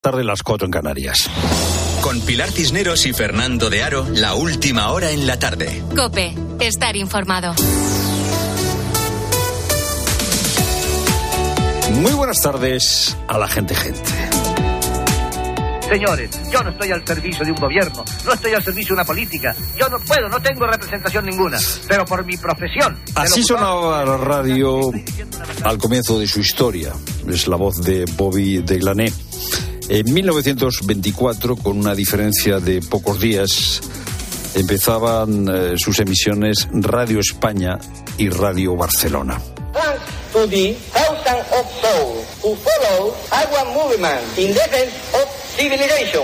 tarde las cuatro en Canarias. Con Pilar Cisneros y Fernando de Aro, la última hora en la tarde. Cope, estar informado. Muy buenas tardes a la gente gente. Señores, yo no estoy al servicio de un gobierno, no estoy al servicio de una política. Yo no puedo, no tengo representación ninguna, pero por mi profesión. Así sonaba la radio al comienzo de su historia. Es la voz de Bobby de Glané en 1924, con una diferencia de pocos días, empezaban eh, sus emisiones Radio España y Radio Barcelona.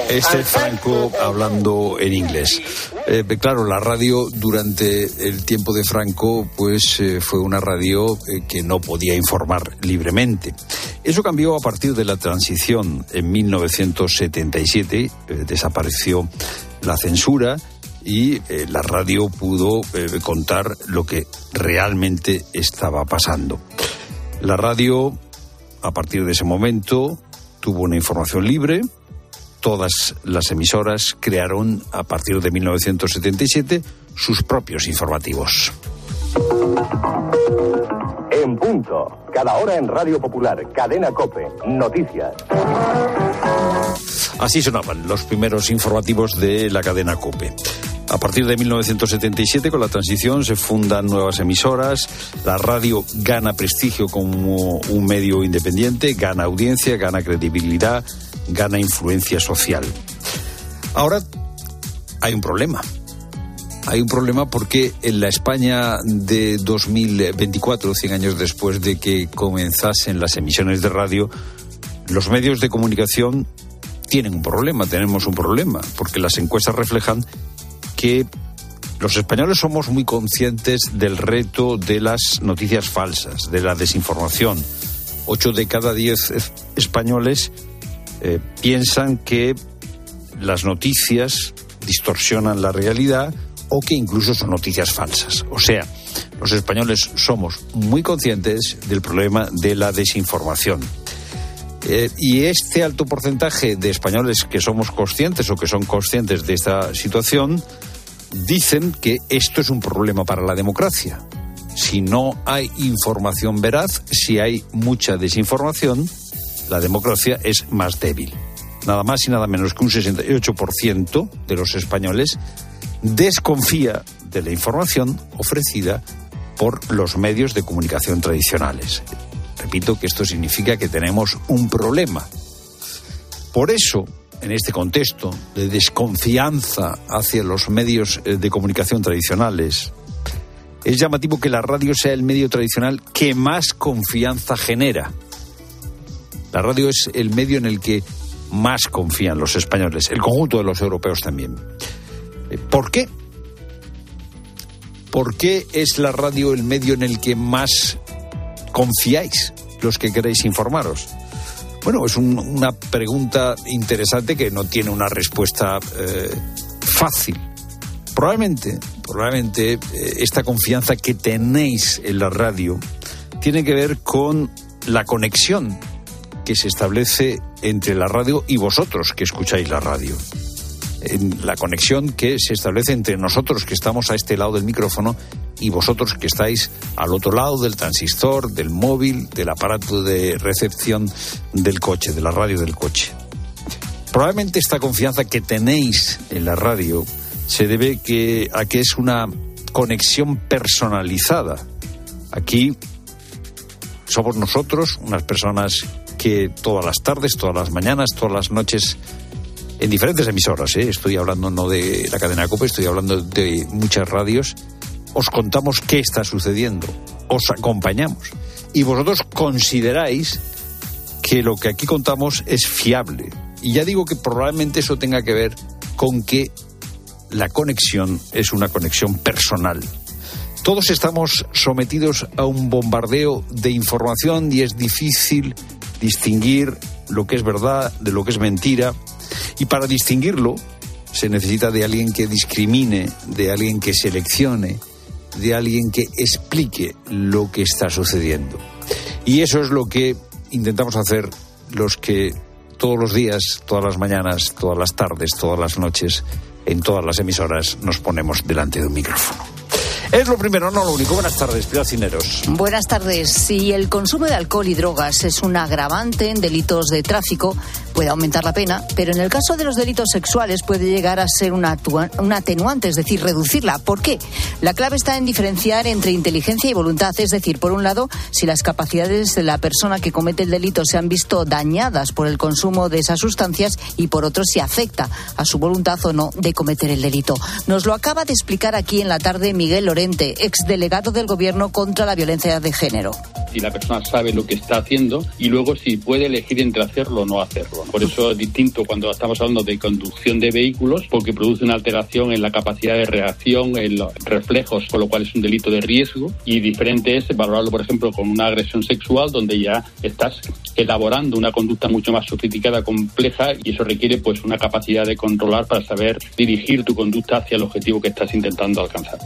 Este Franco hablando en inglés. Eh, claro, la radio durante el tiempo de Franco, pues eh, fue una radio eh, que no podía informar libremente. Eso cambió a partir de la transición en 1977. desapareció la censura y la radio pudo contar lo que realmente estaba pasando. La radio, a partir de ese momento, tuvo una información libre, todas las emisoras crearon a partir de 1977 sus propios informativos. En punto, cada hora en Radio Popular, Cadena Cope, noticias. Así sonaban los primeros informativos de la cadena Cope. A partir de 1977, con la transición, se fundan nuevas emisoras, la radio gana prestigio como un medio independiente, gana audiencia, gana credibilidad, gana influencia social. Ahora hay un problema. Hay un problema porque en la España de 2024, 100 años después de que comenzasen las emisiones de radio, los medios de comunicación tienen un problema, tenemos un problema, porque las encuestas reflejan que los españoles somos muy conscientes del reto de las noticias falsas, de la desinformación. Ocho de cada diez españoles eh, piensan que las noticias distorsionan la realidad o que incluso son noticias falsas. O sea, los españoles somos muy conscientes del problema de la desinformación. Eh, y este alto porcentaje de españoles que somos conscientes o que son conscientes de esta situación dicen que esto es un problema para la democracia. Si no hay información veraz, si hay mucha desinformación, la democracia es más débil. Nada más y nada menos que un 68% de los españoles desconfía de la información ofrecida por los medios de comunicación tradicionales. Repito que esto significa que tenemos un problema. Por eso, en este contexto de desconfianza hacia los medios eh, de comunicación tradicionales, es llamativo que la radio sea el medio tradicional que más confianza genera. La radio es el medio en el que más confían los españoles, el conjunto de los europeos también. Eh, ¿Por qué? ¿Por qué es la radio el medio en el que más confiáis los que queréis informaros? Bueno, es una pregunta interesante que no tiene una respuesta eh, fácil. Probablemente, probablemente eh, esta confianza que tenéis en la radio tiene que ver con la conexión que se establece entre la radio y vosotros que escucháis la radio. La conexión que se establece entre nosotros que estamos a este lado del micrófono y vosotros que estáis al otro lado del transistor, del móvil, del aparato de recepción del coche, de la radio del coche. Probablemente esta confianza que tenéis en la radio se debe a que es una conexión personalizada. Aquí somos nosotros, unas personas que todas las tardes, todas las mañanas, todas las noches, en diferentes emisoras, ¿eh? estoy hablando no de la cadena COPE, estoy hablando de muchas radios, os contamos qué está sucediendo, os acompañamos. Y vosotros consideráis que lo que aquí contamos es fiable. Y ya digo que probablemente eso tenga que ver con que la conexión es una conexión personal. Todos estamos sometidos a un bombardeo de información y es difícil distinguir lo que es verdad de lo que es mentira. Y para distinguirlo se necesita de alguien que discrimine, de alguien que seleccione, de alguien que explique lo que está sucediendo. Y eso es lo que intentamos hacer los que todos los días, todas las mañanas, todas las tardes, todas las noches, en todas las emisoras nos ponemos delante de un micrófono. Es lo primero, no lo único. Buenas tardes, Pilar Cineros. Buenas tardes. Si el consumo de alcohol y drogas es un agravante en delitos de tráfico, puede aumentar la pena, pero en el caso de los delitos sexuales puede llegar a ser una, atenuante, es decir, reducirla. ¿Por qué? La clave está en diferenciar entre inteligencia y voluntad, es decir, por un lado, si las capacidades de la persona que comete el delito se han visto dañadas por el consumo de esas sustancias y por otro, si afecta a su voluntad o no de cometer el delito. Nos lo acaba de explicar aquí en la tarde Miguel Lorente, exdelegado del Gobierno contra la violencia de género. Si la persona sabe lo que está haciendo y luego si puede elegir entre hacerlo o no hacerlo. Por eso es distinto cuando estamos hablando de conducción de vehículos, porque produce una alteración en la capacidad de reacción, en los reflejos, con lo cual es un delito de riesgo. Y diferente es valorarlo, por ejemplo, con una agresión sexual, donde ya estás elaborando una conducta mucho más sofisticada, compleja, y eso requiere pues una capacidad de controlar para saber dirigir tu conducta hacia el objetivo que estás intentando alcanzar.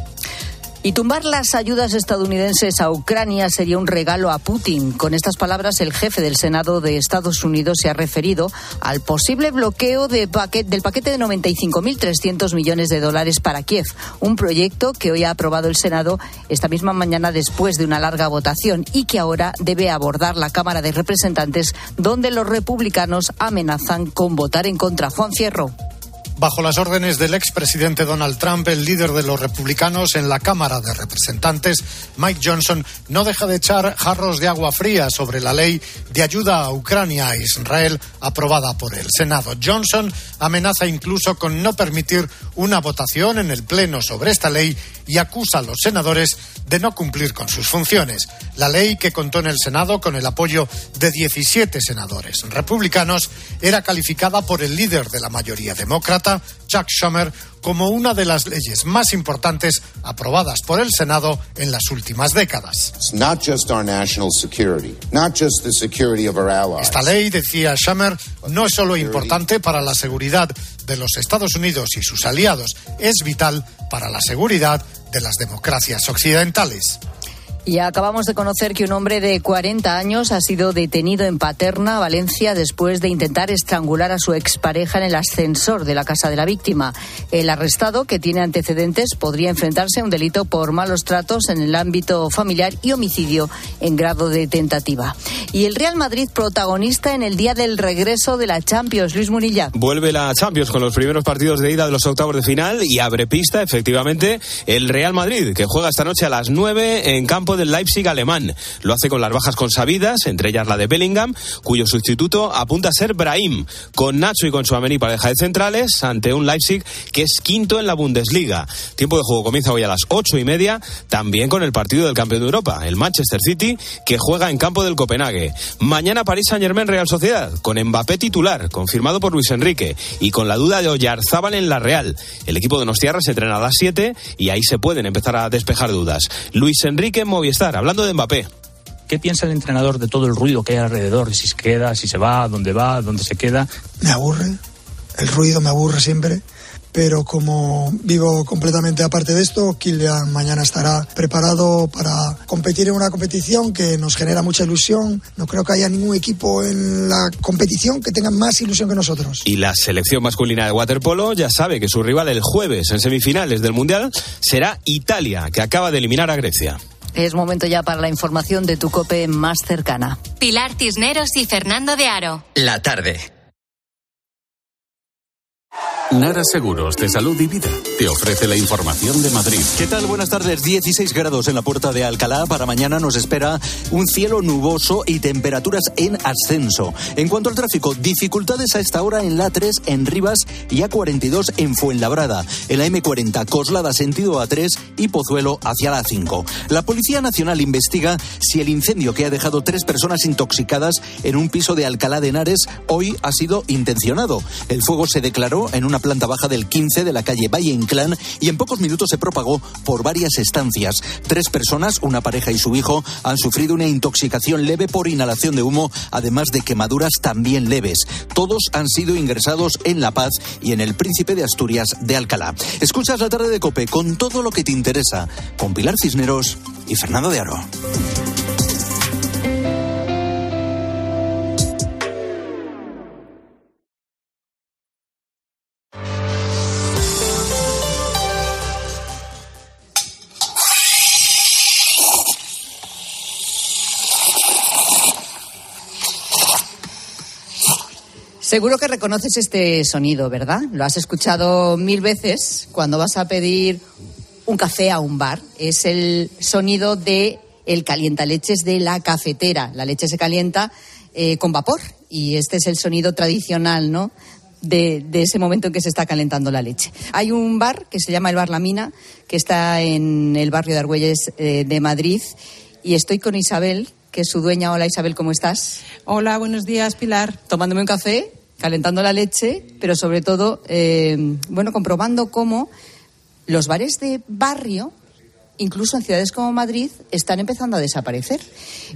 Y tumbar las ayudas estadounidenses a Ucrania sería un regalo a Putin. Con estas palabras, el jefe del Senado de Estados Unidos se ha referido al posible bloqueo de del paquete de 95.300 millones de dólares para Kiev, un proyecto que hoy ha aprobado el Senado esta misma mañana después de una larga votación y que ahora debe abordar la Cámara de Representantes, donde los republicanos amenazan con votar en contra. Juan Fierro. Bajo las órdenes del expresidente Donald Trump, el líder de los republicanos en la Cámara de Representantes, Mike Johnson, no deja de echar jarros de agua fría sobre la ley de ayuda a Ucrania e Israel aprobada por el Senado. Johnson amenaza incluso con no permitir una votación en el Pleno sobre esta ley y acusa a los senadores de no cumplir con sus funciones. La ley, que contó en el Senado con el apoyo de 17 senadores republicanos, era calificada por el líder de la mayoría demócrata, Chuck Schumer, como una de las leyes más importantes aprobadas por el Senado en las últimas décadas. Esta ley, decía Schumer, no es solo importante para la seguridad de los Estados Unidos y sus aliados, es vital para la seguridad de las democracias occidentales. Y acabamos de conocer que un hombre de 40 años ha sido detenido en Paterna, Valencia, después de intentar estrangular a su expareja en el ascensor de la casa de la víctima. El arrestado, que tiene antecedentes, podría enfrentarse a un delito por malos tratos en el ámbito familiar y homicidio en grado de tentativa. Y el Real Madrid protagonista en el día del regreso de la Champions, Luis Munilla. Vuelve la Champions con los primeros partidos de ida de los octavos de final y abre pista, efectivamente, el Real Madrid, que juega esta noche a las 9 en campo del Leipzig alemán. Lo hace con las bajas consabidas, entre ellas la de Bellingham, cuyo sustituto apunta a ser Brahim, con Nacho y con Suamení pareja de centrales, ante un Leipzig que es quinto en la Bundesliga. Tiempo de juego comienza hoy a las ocho y media, también con el partido del campeón de Europa, el Manchester City, que juega en campo del Copenhague. Mañana París Saint Germain Real Sociedad, con Mbappé titular, confirmado por Luis Enrique, y con la duda de Oyarzábal en la Real. El equipo de Nostierra se entrena a las 7 y ahí se pueden empezar a despejar dudas. Luis Enrique Movistar, hablando de Mbappé. ¿Qué piensa el entrenador de todo el ruido que hay alrededor? Si se queda, si se va, dónde va, dónde se queda. Me aburre. El ruido me aburre siempre pero como vivo completamente aparte de esto, Kylian mañana estará preparado para competir en una competición que nos genera mucha ilusión. No creo que haya ningún equipo en la competición que tenga más ilusión que nosotros. Y la selección masculina de waterpolo ya sabe que su rival el jueves en semifinales del Mundial será Italia, que acaba de eliminar a Grecia. Es momento ya para la información de tu cope más cercana. Pilar Cisneros y Fernando de Aro. La tarde. Nara Seguros de Salud y Vida te ofrece la información de Madrid. ¿Qué tal? Buenas tardes. 16 grados en la puerta de Alcalá. Para mañana nos espera un cielo nuboso y temperaturas en ascenso. En cuanto al tráfico, dificultades a esta hora en la 3 en Rivas y A42 en Fuenlabrada. En la M40 Coslada sentido A3 y Pozuelo hacia la 5. La Policía Nacional investiga si el incendio que ha dejado tres personas intoxicadas en un piso de Alcalá de Henares hoy ha sido intencionado. El fuego se declaró en una planta baja del 15 de la calle Valle Inclán y en pocos minutos se propagó por varias estancias. Tres personas, una pareja y su hijo, han sufrido una intoxicación leve por inhalación de humo, además de quemaduras también leves. Todos han sido ingresados en La Paz y en el Príncipe de Asturias de Alcalá. Escuchas la tarde de Cope con todo lo que te interesa, con Pilar Cisneros y Fernando de Aro. Seguro que reconoces este sonido, ¿verdad? Lo has escuchado mil veces cuando vas a pedir un café a un bar. Es el sonido de el calientaleches de la cafetera. La leche se calienta eh, con vapor y este es el sonido tradicional, ¿no? De, de, ese momento en que se está calentando la leche. Hay un bar que se llama el Bar La Mina, que está en el barrio de Argüelles eh, de Madrid, y estoy con Isabel, que es su dueña. Hola Isabel, ¿cómo estás? Hola, buenos días, Pilar. Tomándome un café, calentando la leche, pero sobre todo, eh, bueno, comprobando cómo los bares de barrio incluso en ciudades como Madrid, están empezando a desaparecer.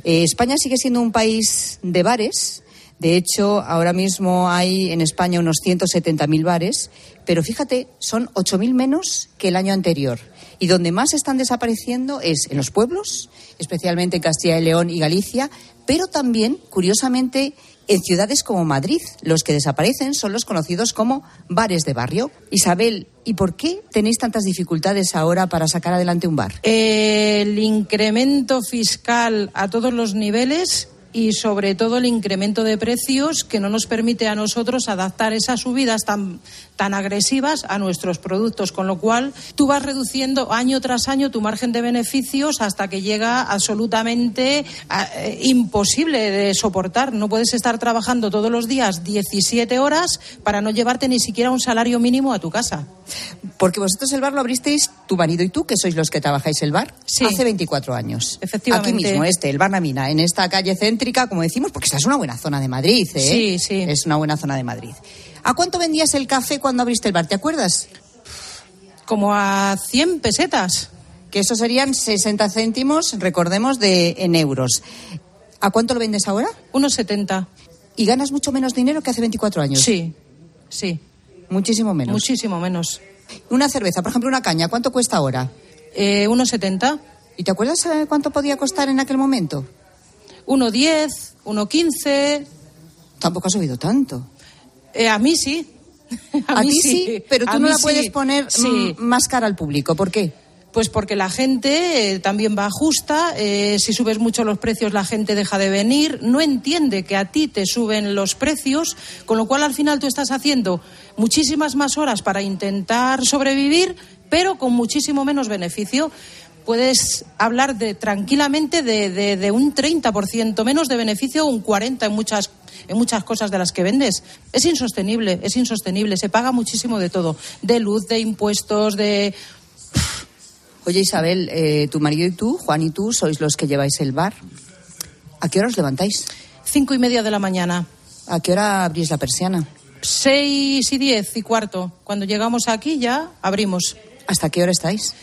Eh, España sigue siendo un país de bares. De hecho, ahora mismo hay en España unos 170.000 bares, pero fíjate, son 8.000 menos que el año anterior. Y donde más están desapareciendo es en los pueblos, especialmente en Castilla y León y Galicia, pero también, curiosamente, en ciudades como Madrid. Los que desaparecen son los conocidos como bares de barrio. Isabel, ¿y por qué tenéis tantas dificultades ahora para sacar adelante un bar? El incremento fiscal a todos los niveles y sobre todo el incremento de precios que no nos permite a nosotros adaptar esas subidas tan, tan agresivas a nuestros productos, con lo cual tú vas reduciendo año tras año tu margen de beneficios hasta que llega absolutamente eh, imposible de soportar. No puedes estar trabajando todos los días 17 horas para no llevarte ni siquiera un salario mínimo a tu casa. Porque vosotros el bar lo abristeis, tu marido y tú, que sois los que trabajáis el bar, Sí. hace 24 años. Efectivamente. Aquí mismo, este, el Bar Namina, en esta calle céntrica, como decimos, porque esta es una buena zona de Madrid, ¿eh? Sí, sí. Es una buena zona de Madrid. ¿A cuánto vendías el café cuando abriste el bar? ¿Te acuerdas? Como a 100 pesetas. Que eso serían 60 céntimos, recordemos, de en euros. ¿A cuánto lo vendes ahora? Unos 70. ¿Y ganas mucho menos dinero que hace 24 años? Sí, sí. Muchísimo menos. Muchísimo menos. Una cerveza, por ejemplo, una caña, ¿cuánto cuesta ahora? Eh, unos 70. ¿Y te acuerdas eh, cuánto podía costar en aquel momento? 1,10, 1,15. Tampoco ha subido tanto. Eh, a mí sí. A, ti sí, pero A tú no la puedes sí. poner Sí. más cara al público. ¿Por qué? Pues porque la gente eh, también va justa. eh, si subes mucho los precios, la gente deja de venir. No entiende que a ti te suben los precios, con lo cual al final tú estás haciendo muchísimas más horas para intentar sobrevivir, pero con muchísimo menos beneficio. Puedes hablar de, tranquilamente de, de- de un 30% menos de beneficio o un 40% en muchas, en muchas cosas de las que vendes. Es insostenible, es insostenible. Se paga muchísimo de todo, de luz, de impuestos, de Oye, Isabel, eh, tu marido y tú, Juan y tú, sois los que lleváis el bar. ¿A qué hora os levantáis? cinco y media de la mañana. ¿A qué hora abrís la persiana? Seis y diez y cuarto. Cuando llegamos aquí ya abrimos. ¿Hasta qué hora estáis?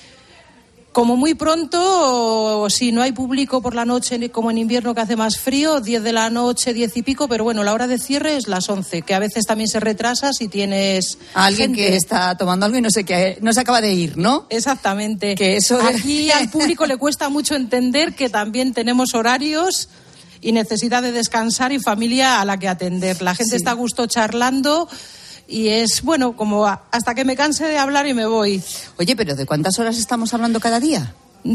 Como muy pronto, si no hay público por la noche, como en invierno que hace más frío, 10 de la noche, 10 y pico, pero bueno, la hora de cierre es las 11, que a veces también se retrasa si tienes A alguien gente. que está tomando algo y no sé qué, no se acaba de ir, ¿no? Exactamente. Que eso Aquí al público le cuesta mucho entender que también tenemos horarios y necesidad de descansar y familia a la que atender. La gente Sí. está a gusto charlando y es, bueno, como hasta que me canse de hablar y me voy. Oye, pero ¿de cuántas horas estamos hablando cada día?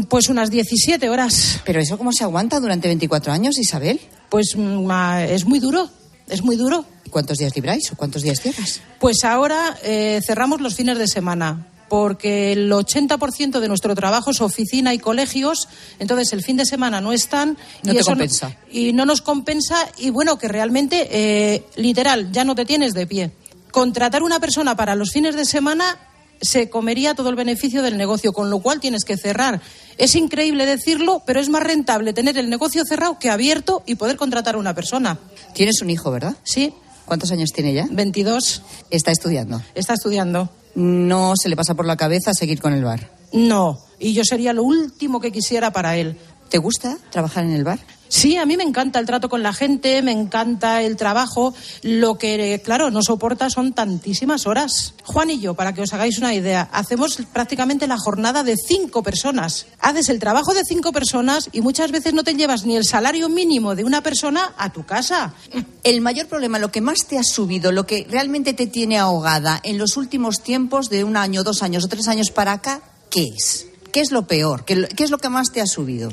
Pues unas 17 horas. ¿Pero eso cómo se aguanta durante 24 años, Isabel? Pues mm, es muy duro, es muy duro. ¿Y ¿Cuántos días libráis o cuántos días cierras? Pues ahora eh, cerramos los fines de semana, porque el 80% de nuestro trabajo es oficina y colegios, entonces el fin de semana no están. No y te eso compensa. y no nos compensa, y bueno, que realmente, eh, literal, ya no te tienes de pie. Contratar una persona para los fines de semana se comería todo el beneficio del negocio, con lo cual tienes que cerrar. Es increíble decirlo, pero es más rentable tener el negocio cerrado que abierto y poder contratar a una persona. Tienes un hijo, ¿verdad? Sí, ¿Cuántos años tiene ya? 22, Está estudiando. está estudiando. No se le pasa por la cabeza seguir con el bar. No, y yo sería lo último que quisiera para él. ¿Te gusta trabajar en el bar? Sí, a mí me encanta el trato con la gente, me encanta el trabajo. Lo que, claro, no soporta son tantísimas horas. Juan y yo, para que os hagáis una idea, hacemos prácticamente la jornada de cinco personas. Haces el trabajo de cinco personas y muchas veces no te llevas ni el salario mínimo de una persona a tu casa. El mayor problema, lo que más te ha subido, lo que realmente te tiene ahogada en los últimos tiempos de un año, dos años o tres años para acá, ¿qué es? ¿Qué es lo peor? ¿Qué, es lo que más te ha subido?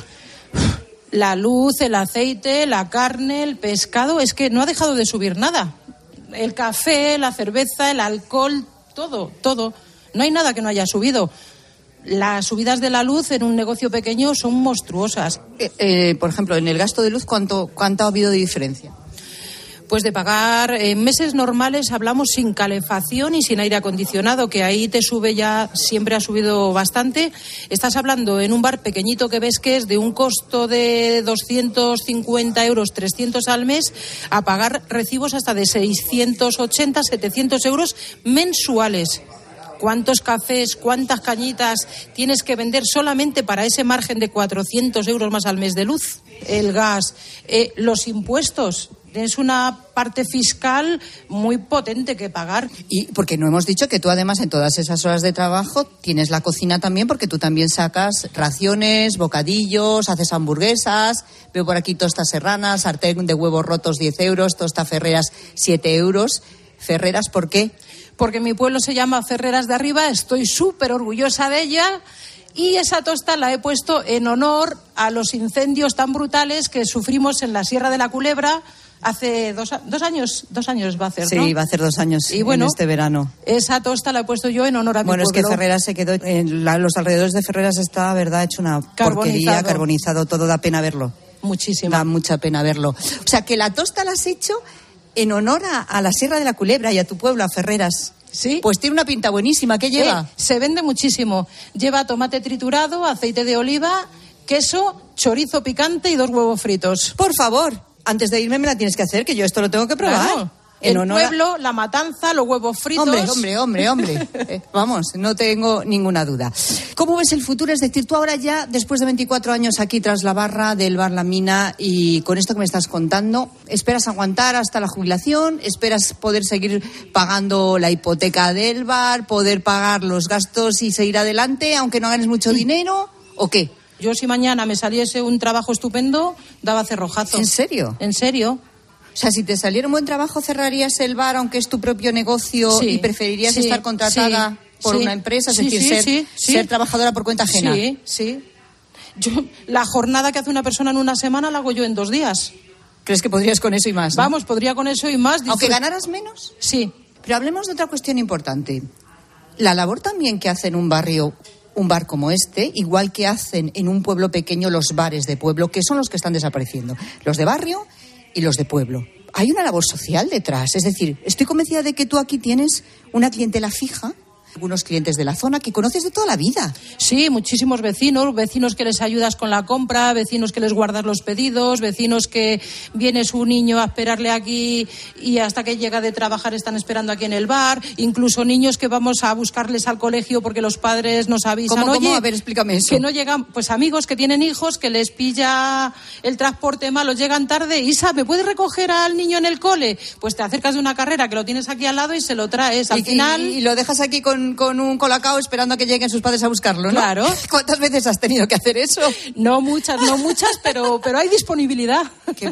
La luz, el aceite, la carne, el pescado, es que no ha dejado de subir nada. el café, la cerveza, el alcohol, todo, todo. No hay nada que no haya subido. Las subidas de la luz en un negocio pequeño son monstruosas. Eh, eh, por ejemplo, en el gasto de luz, ¿cuánto, ¿cuánto ha habido de diferencia? Pues de pagar en meses normales hablamos sin calefacción y sin aire acondicionado, que ahí te sube ya, siempre ha subido bastante. Estás hablando en un bar pequeñito que ves que es de un costo de 250 euros, 300 al mes, a pagar recibos hasta de 680, 700 euros mensuales cuántos cafés, cuántas cañitas tienes que vender solamente para ese margen de 400 euros más al mes de luz, el gas, eh, los impuestos. Es una parte fiscal muy potente que pagar. Y porque no hemos dicho que tú además en todas esas horas de trabajo tienes la cocina también porque tú también sacas raciones, bocadillos, haces hamburguesas, veo por aquí tostas serranas, sartén de huevos rotos 10 euros, tosta ferreras 7 euros. Ferreras, ¿por qué? Porque mi pueblo se llama Ferreras de Arriba, estoy súper orgullosa de ella. Y esa tosta la he puesto en honor a los incendios tan brutales que sufrimos en la Sierra de la Culebra hace dos, años, dos años va a hacer, Sí, va a hacer dos años y bueno, en este verano. Esa tosta la he puesto yo en honor a mi Bueno, es que Ferreras se quedó, en los alrededores de Ferreras está, verdad, hecho una porquería, carbonizado todo, da pena verlo. Muchísimo. Da mucha pena verlo. O sea, que la tosta la has hecho en honor a, la Sierra de la Culebra y a tu pueblo, a Ferreras. Sí. Pues tiene una pinta buenísima. ¿Qué lleva? Eh, se vende muchísimo. Lleva tomate triturado, aceite de oliva, queso, chorizo picante y dos huevos fritos. Por favor, antes de irme me la tienes que hacer, que yo esto lo tengo que probar el pueblo, la matanza, los huevos fritos. Hombre, hombre, hombre, hombre. Eh, vamos, no tengo ninguna duda. ¿Cómo ves el futuro? Es decir, tú ahora ya, después de 24 años aquí tras la barra del bar La Mina y con esto que me estás contando, ¿esperas aguantar hasta la jubilación? ¿Esperas poder seguir pagando la hipoteca del bar, poder pagar los gastos y seguir adelante, aunque no ganes mucho dinero? ¿O qué? Yo si mañana me saliese un trabajo estupendo, daba cerrojazo. ¿En serio? ¿En serio? O sea, si te saliera un buen trabajo, cerrarías el bar, aunque es tu propio negocio, y preferirías estar contratada por una empresa, es decir, ser, trabajadora por cuenta ajena. Sí, sí. Yo, la jornada que hace una persona en una semana la hago yo en dos días. ¿Crees que podrías con eso y más? Vamos, podría con eso y más. Aunque ganaras menos. Sí. Pero hablemos de otra cuestión importante. La labor también que hace en un barrio un bar como este, igual que hacen en un pueblo pequeño los bares de pueblo, que son los que están desapareciendo. Los de barrio y los de pueblo. Hay una labor social detrás. Es decir, estoy convencida de que tú aquí tienes una clientela fija algunos clientes de la zona que conoces de toda la vida. Sí, muchísimos vecinos, vecinos que les ayudas con la compra, vecinos que les guardas los pedidos, vecinos que viene su niño a esperarle aquí y hasta que llega de trabajar están esperando aquí en el bar, incluso niños que vamos a buscarles al colegio porque los padres nos avisan. ¿Cómo, cómo? A ver, explícame eso. Que no llegan, pues amigos que tienen hijos, que les pilla el transporte malo, llegan tarde. Isa, ¿me puedes recoger al niño en el cole? Pues te acercas de una carrera que lo tienes aquí al lado y se lo traes. Al final. y lo dejas aquí con con, un colacao esperando a que lleguen sus padres a buscarlo, ¿no? Claro. ¿Cuántas veces has tenido que hacer eso? No muchas, no muchas, pero, pero hay disponibilidad.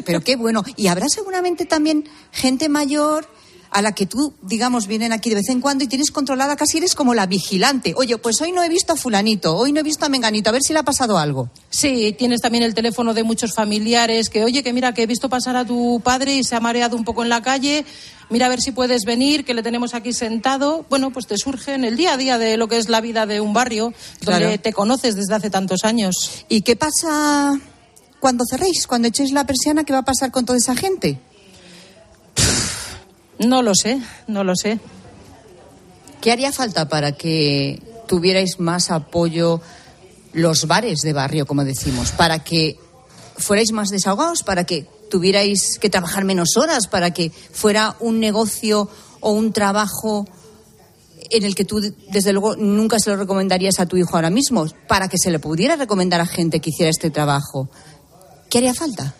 pero qué bueno. Y habrá seguramente también gente mayor a la que tú, digamos, vienen aquí de vez en cuando y tienes controlada, casi eres como la vigilante. Oye, pues hoy no he visto a fulanito, hoy no he visto a menganito, a ver si le ha pasado algo. Sí, tienes también el teléfono de muchos familiares que, oye, que mira, que he visto pasar a tu padre y se ha mareado un poco en la calle, mira a ver si puedes venir, que le tenemos aquí sentado. Bueno, pues te surge en el día a día de lo que es la vida de un barrio, donde te conoces desde hace tantos años. ¿Y qué pasa cuando cerréis, cuando echéis la persiana? ¿Qué va a pasar con toda esa gente? No lo sé, no lo sé. ¿Qué haría falta para que tuvierais más apoyo los bares de barrio, como decimos, para que fuerais más desahogados, para que tuvierais que trabajar menos horas, para que fuera un negocio o un trabajo en el que tú, desde luego, nunca se lo recomendarías a tu hijo ahora mismo, para que se le pudiera recomendar a gente que hiciera este trabajo? ¿Qué haría falta?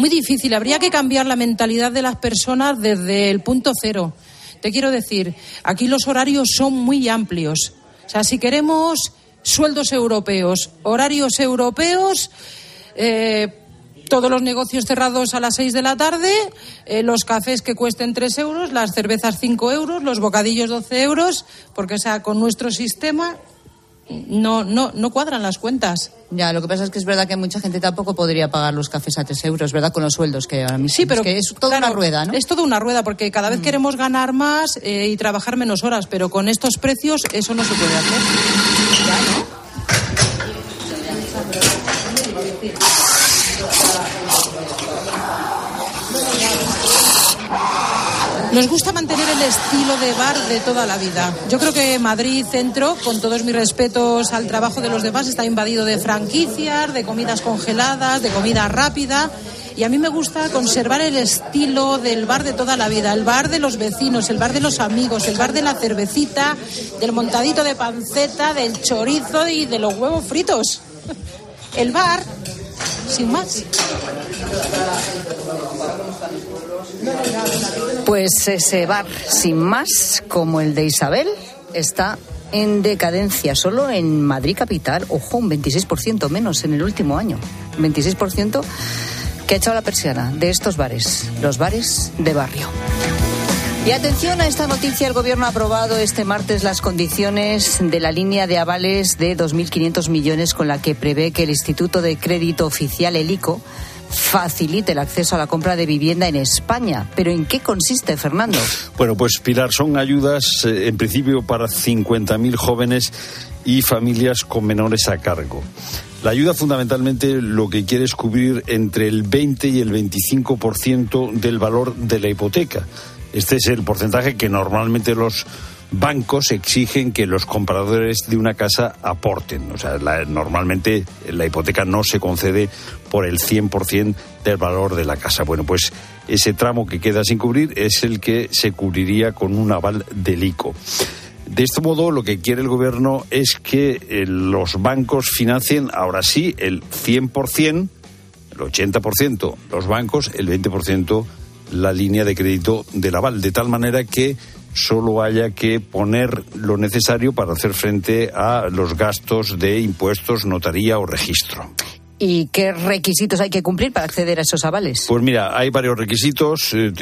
Muy difícil. Habría que cambiar la mentalidad de las personas desde el punto cero. Te quiero decir, aquí los horarios son muy amplios. O sea, si queremos sueldos europeos, horarios europeos, eh, todos los negocios cerrados a las seis de la tarde, eh, los cafés que cuesten tres euros, las cervezas cinco euros, los bocadillos doce euros, porque o sea, con nuestro sistema no, no, no cuadran las cuentas. Ya, lo que pasa es que es verdad que mucha gente tampoco podría pagar los cafés a 3 euros, ¿verdad? Con los sueldos que ahora mismo. Sí, pero es, que es toda una rueda, ¿no? Es toda una rueda, porque cada vez queremos ganar más eh, y trabajar menos horas, pero con estos precios eso no se puede hacer. Ya, ¿no? Nos gusta mantener el estilo de bar de toda la vida. Yo creo que Madrid Centro, con todos mis respetos al trabajo de los demás, está invadido de franquicias, de comidas congeladas, de comida rápida. Y a mí me gusta conservar el estilo del bar de toda la vida, el bar de los vecinos, el bar de los amigos, el bar de la cervecita, del montadito de panceta, del chorizo y de los huevos fritos. El bar, sin más. Pues ese bar, sin más, como el de Isabel, está en decadencia. Solo en Madrid capital, ojo, un 26% menos en el último año. 26% que ha echado la persiana de estos bares, los bares de barrio. Y atención a esta noticia, el Gobierno ha aprobado este martes las condiciones de la línea de avales de 2.500 millones con la que prevé que el Instituto de Crédito Oficial, el ICO, facilite el acceso a la compra de vivienda en España. ¿Pero en qué consiste, Fernando? Bueno, pues Pilar, son ayudas eh, en principio para 50.000 jóvenes y familias con menores a cargo. La ayuda fundamentalmente lo que quiere es cubrir entre el 20 y el 25% del valor de la hipoteca. Este es el porcentaje que normalmente los bancos exigen que los compradores de una casa aporten. O sea, normalmente la hipoteca no se concede por el 100% del valor de la casa. Bueno, pues ese tramo que queda sin cubrir es el que se cubriría con un aval del ICO. De este modo, lo que quiere el gobierno es que eh, los bancos financien ahora sí el 100%, el 80% los bancos, el 20% la línea de crédito del aval, de tal manera que solo haya que poner lo necesario para hacer frente a los gastos de impuestos, notaría o registro. ¿Y qué requisitos hay que cumplir para acceder a esos avales? Pues mira, hay varios requisitos. Eh,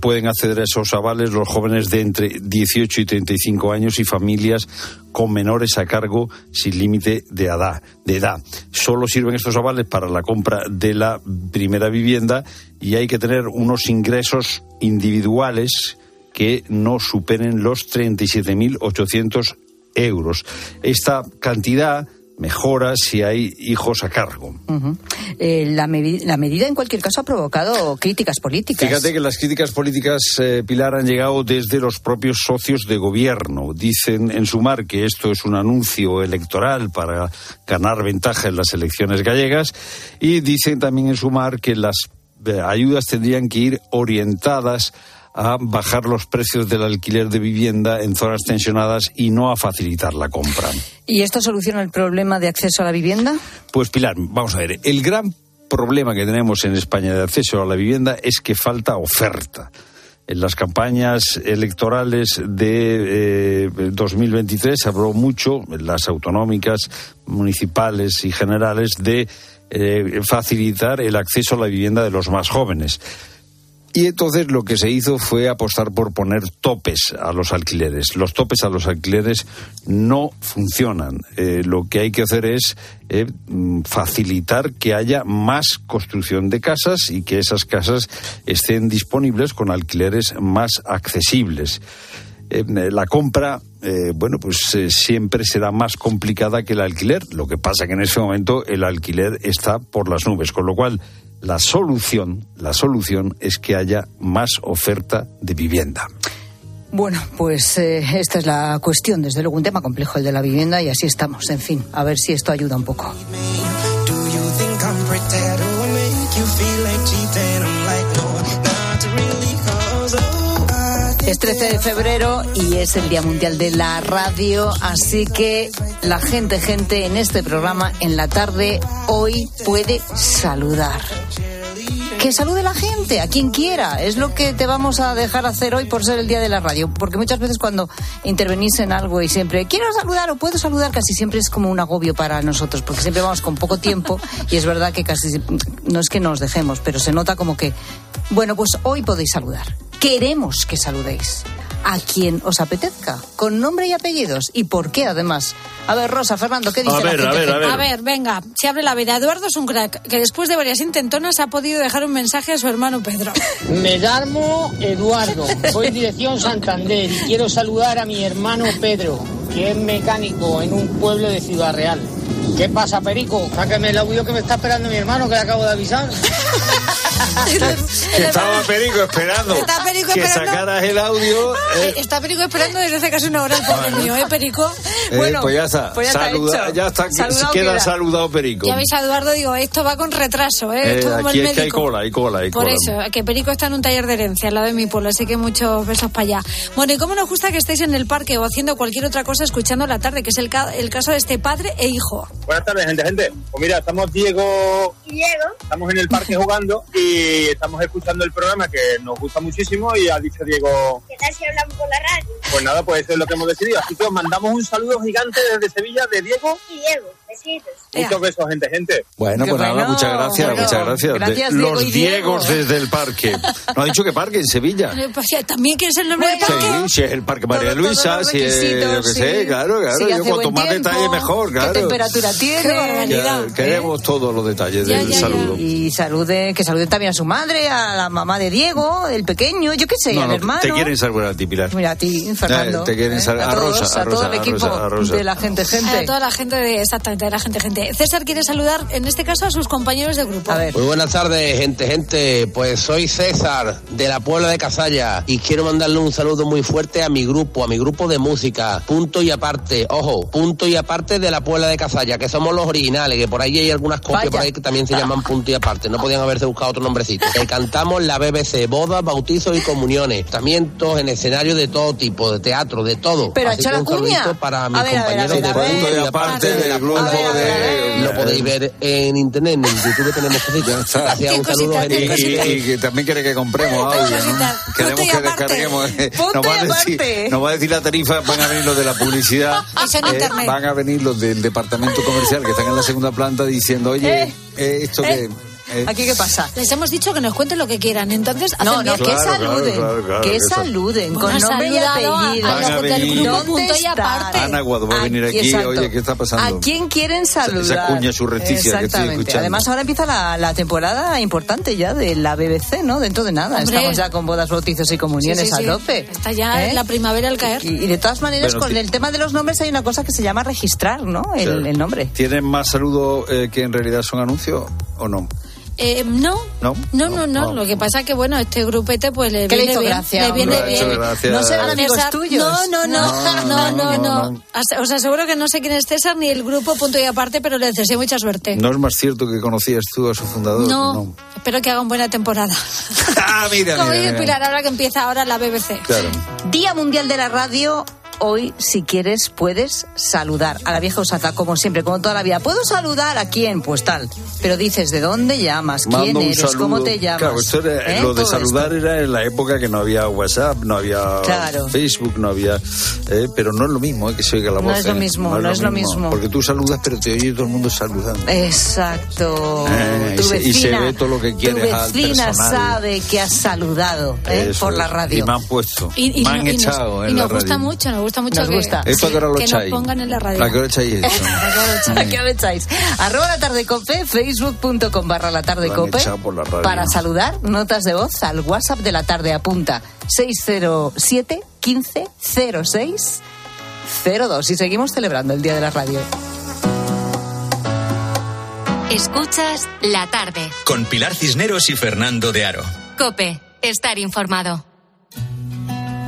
pueden acceder a esos avales los jóvenes de entre 18 y 35 años y familias con menores a cargo sin límite de edad, de edad. Solo sirven estos avales para la compra de la primera vivienda y hay que tener unos ingresos individuales que no superen los 37.800 euros. Esta cantidad mejora si hay hijos a cargo. Eh, la, medida, en cualquier caso, ha provocado críticas políticas. Fíjate que las críticas políticas, eh, Pilar, han llegado desde los propios socios de gobierno. Dicen en Sumar que esto es un anuncio electoral para ganar ventaja en las elecciones gallegas y dicen también en Sumar que las eh, ayudas tendrían que ir orientadas a bajar los precios del alquiler de vivienda en zonas tensionadas y no a facilitar la compra. ¿Y esto soluciona el problema de acceso a la vivienda? Pues Pilar, vamos a ver, el gran problema que tenemos en España de acceso a la vivienda es que falta oferta. En las campañas electorales de 2023 eh, se habló mucho, en las autonómicas, municipales y generales, de eh, facilitar el acceso a la vivienda de los más jóvenes. Y entonces lo que se hizo fue apostar por poner topes a los alquileres. Los topes a los alquileres no funcionan. Eh, lo que hay que hacer es eh, facilitar que haya más construcción de casas y que esas casas estén disponibles con alquileres más accesibles. Eh, la compra, bueno, pues siempre será más complicada que el alquiler. Lo que pasa que en ese momento el alquiler está por las nubes, con lo cual la solución, la solución es que haya más oferta de vivienda. Bueno, pues eh, esta es la cuestión, desde luego un tema complejo el de la vivienda y así estamos, en fin, a ver si esto ayuda un poco. 13 de febrero y es el Día Mundial de la Radio, así que la gente, gente en este programa en la tarde hoy puede saludar. Que salude la gente, a quien quiera. Es lo que te vamos a dejar hacer hoy por ser el Día de la Radio. Porque muchas veces cuando intervenís en algo y siempre quiero saludar o puedo saludar, casi siempre es como un agobio para nosotros. Porque siempre vamos con poco tiempo y es verdad que casi no es que nos dejemos, pero se nota como que, bueno, pues hoy podéis saludar queremos que saludéis. a quien os apetezca, con nombre y apellidos. ¿Y por qué, además? A ver, Rosa, Fernando, ¿qué dice A la ver, gente? a ver, a ver. A ver, venga, se abre la veda. Eduardo es un crack que después de varias intentonas ha podido dejar un mensaje a su hermano Pedro. Me llamo Eduardo, voy dirección Santander y quiero saludar a mi hermano Pedro, que es mecánico en un pueblo de Ciudad Real. ¿Qué pasa, Perico? Sáqueme el audio que me está esperando mi hermano, que le acabo de avisar. Que estaba Perico esperando Está Perico que esperando. sacaras el audio. eh, Está Perico esperando desde hace casi una hora el pobre mío, ¿eh, Perico? eh, pues ya está. pues ya está Saluda- hecho. ya está. que- Saludado queda, queda. saludado Perico. Ya veis a Eduardo, digo, esto va con retraso, ¿eh? Eh, Esto como aquí el es que hay cola, hay cola, hay Por cola. eso, que Perico está en un taller de herencia al lado de mi pueblo, así que muchos besos para allá. Bueno, ¿y cómo nos gusta que estéis en el parque o haciendo cualquier otra cosa escuchando la tarde, que es el, ca- el caso de este padre e hijo? Buenas tardes, gente, gente. Pues mira, estamos Diego Diego. Estamos en el parque jugando y estamos escuchando el programa que nos gusta muchísimo y ha dicho Diego, ¿Qué tal si hablamos por la radio? pues nada, pues eso es lo que hemos decidido. Así que os mandamos un saludo gigante desde Sevilla de Diego. Y Diego, besitos. Muchos besos, gente, gente. Bueno, pues nada, bueno. muchas gracias, Bueno, muchas gracias. gracias, Diego los y Diego. Diegos desde el parque. ¿No ha dicho que parque en Sevilla? Eh, pues, ¿También quieres el nombre del parque? Sí, si es el Parque María Todos Luisa, los si es, yo que sí. sé, claro, claro. Si yo cuanto más tiempo, detalle mejor, claro. ¿Qué temperatura tiene? Ya, queremos todos los detalles Ya, del ya, ya. saludo. Y salude, que saluden también a su madre, a la mamá de Diego, el pequeño, yo qué sé, No, al no, hermano. te quieren saludar a ti, Pilar. Mira, a ti, Fernando. Eh, te quieren ¿eh? sal- a todos, Rosa, a todo el a equipo a de la gente, A gente. toda la gente de, exactamente, de la gente, gente. César quiere saludar, en este caso, a sus compañeros de grupo. A ver. Muy buenas tardes, gente, gente. Pues soy César, de la Puebla de Casalla, y quiero mandarle un saludo muy fuerte a mi grupo, a mi grupo de música. Punto y aparte, ojo, punto y aparte de la Puebla de Casalla, que somos los originales, que por ahí hay algunas copias Vaya. por ahí que también se llaman punto y aparte. No podían haberse buscado otro nombrecito. Que cantamos la BBC, bodas, bautizos y comuniones. Tamientos en escenario de todo tipo, de teatro, de todo. Pero ha Así hecho que la un saludito cuña. para mis A ver, a ver, a compañeros ver, de punto y aparte de... Lo podéis ver en internet, en YouTube tenemos cositas. Gracias, un saludo, Y, gente. y- y que también quiere que compremos audio, ¿no? Queremos que descarguemos. eh, Nos va, a decir, nos va a decir la tarifa, van a venir los de la publicidad, eh, van a venir los del departamento comercial que están en la segunda planta diciendo, oye, Eh, eh, esto que... eh, ¿Aquí qué pasa? Les hemos dicho que nos cuenten lo que quieran, entonces hacen No, no, bien. que Claro, saluden, claro, claro, claro, que que sal- saluden, con nombre y apellido. a a los del grupo ¿Dónde punto y aparte. Ana Guado va a venir aquí, exacto. oye, ¿qué está pasando? ¿A quién quieren saludar? esa cuña surrepticia que estoy Exactamente. escuchando. Además, ahora empieza la, la temporada importante ya de la BBC, ¿no? Dentro de nada. Hombre. Estamos ya con bodas, bautizos y comuniones Sí, sí, sí. a tope. Está ya ¿Eh? la primavera al caer. Y, y de todas maneras, Bueno, con sí. el tema de los nombres hay una cosa que se llama registrar, ¿no? El, el nombre. ¿Tienen más saludos eh, que en realidad son anuncios o no? Eh, no, ¿No? no, no, no, Lo que pasa que, bueno, este grupete pues le ¿Qué le viene hizo bien. gracia, le viene bien. No serán A amigos César- tuyos. No, no, no, no, no, no, Os aseguro que no sé quién es César ni el grupo punto y aparte, pero le deseo mucha suerte. ¿No es más cierto que conocías tú a su fundador? No, espero que hagan buena temporada. Ah, mira, Como mira, dice mira. Pilar, ahora que empieza ahora la BBC. Claro. Día Mundial de la Radio. Hoy, si quieres, puedes saludar a la vieja usata, como siempre, como toda la vida. ¿Puedo saludar a quién? Pues tal. Pero dices, ¿de dónde llamas? ¿Quién eres? saludo. ¿Cómo te llamas? Claro, esto era- ¿Eh? lo de Todo saludar esto. era en la época que no había WhatsApp, no había Claro. Facebook, no había. eh, pero no es lo mismo eh, que se oiga la No voz. es lo eh, mismo, no es lo mismo. Porque tú saludas, pero te oye todo el mundo saludando. Exacto. Eh, tu y se- y se vecina, ve todo lo que quieres Tu vecina sabe que has saludado ¿eh? Por la radio. Y me han puesto. Y, y me no- han y nos- echado y la nos gusta radio. mucho, nos gusta mucho Nos que, gusta. ¿Esto a qué hora lo que nos echáis? pongan en la radio. ¿A qué hora echáis eso? ¿A qué hora echáis? Arroba la tarde cope, facebook.com barra la tarde cope. Para saludar, notas de voz al WhatsApp de la tarde apunta 607 15 06 02. Y seguimos celebrando el Día de la Radio. Escuchas la tarde. Con Pilar Cisneros y Fernando de Aro. Cope, estar informado.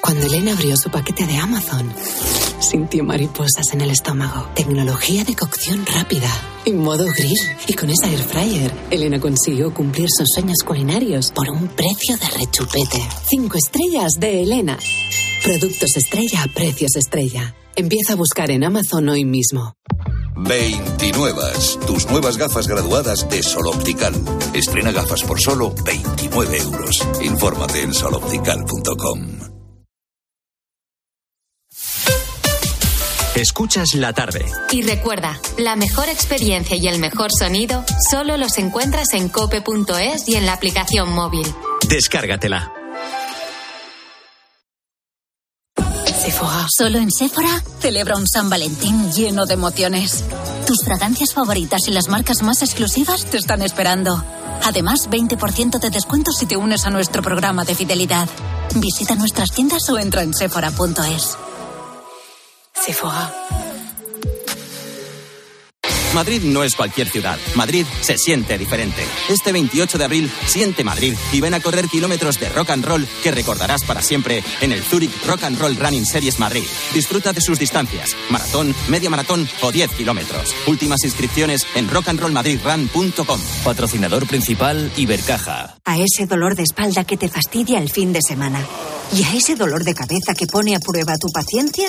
Cuando Elena abrió su paquete de Amazon, sintió mariposas en el estómago. Tecnología de cocción rápida, en modo grill. Y con esa air fryer, Elena consiguió cumplir sus sueños culinarios por un precio de rechupete. Cinco estrellas de Elena. Productos estrella a precios estrella. Empieza a buscar en Amazon hoy mismo. 29. Tus nuevas gafas graduadas de Sol Optical. Estrena gafas por solo 29 euros. Infórmate en soloptical.com. Escuchas la tarde. Y recuerda, la mejor experiencia y el mejor sonido solo los encuentras en cope.es y en la aplicación móvil. Descárgatela. Sephora. Solo en Sephora celebra un San Valentín lleno de emociones. Tus fragancias favoritas y las marcas más exclusivas te están esperando. Además, 20% de descuento si te unes a nuestro programa de fidelidad. Visita nuestras tiendas o entra en sephora.es. Sephora. Madrid no es cualquier ciudad. Madrid se siente diferente. Este 28 de abril, siente Madrid y ven a correr kilómetros de rock and roll que recordarás para siempre en el Zurich Rock and Roll Running Series Madrid. Disfruta de sus distancias, maratón, media maratón o 10 kilómetros. Últimas inscripciones en rockandrollmadridrun.com. Patrocinador principal Ibercaja. A ese dolor de espalda que te fastidia el fin de semana. Y a ese dolor de cabeza que pone a prueba tu paciencia,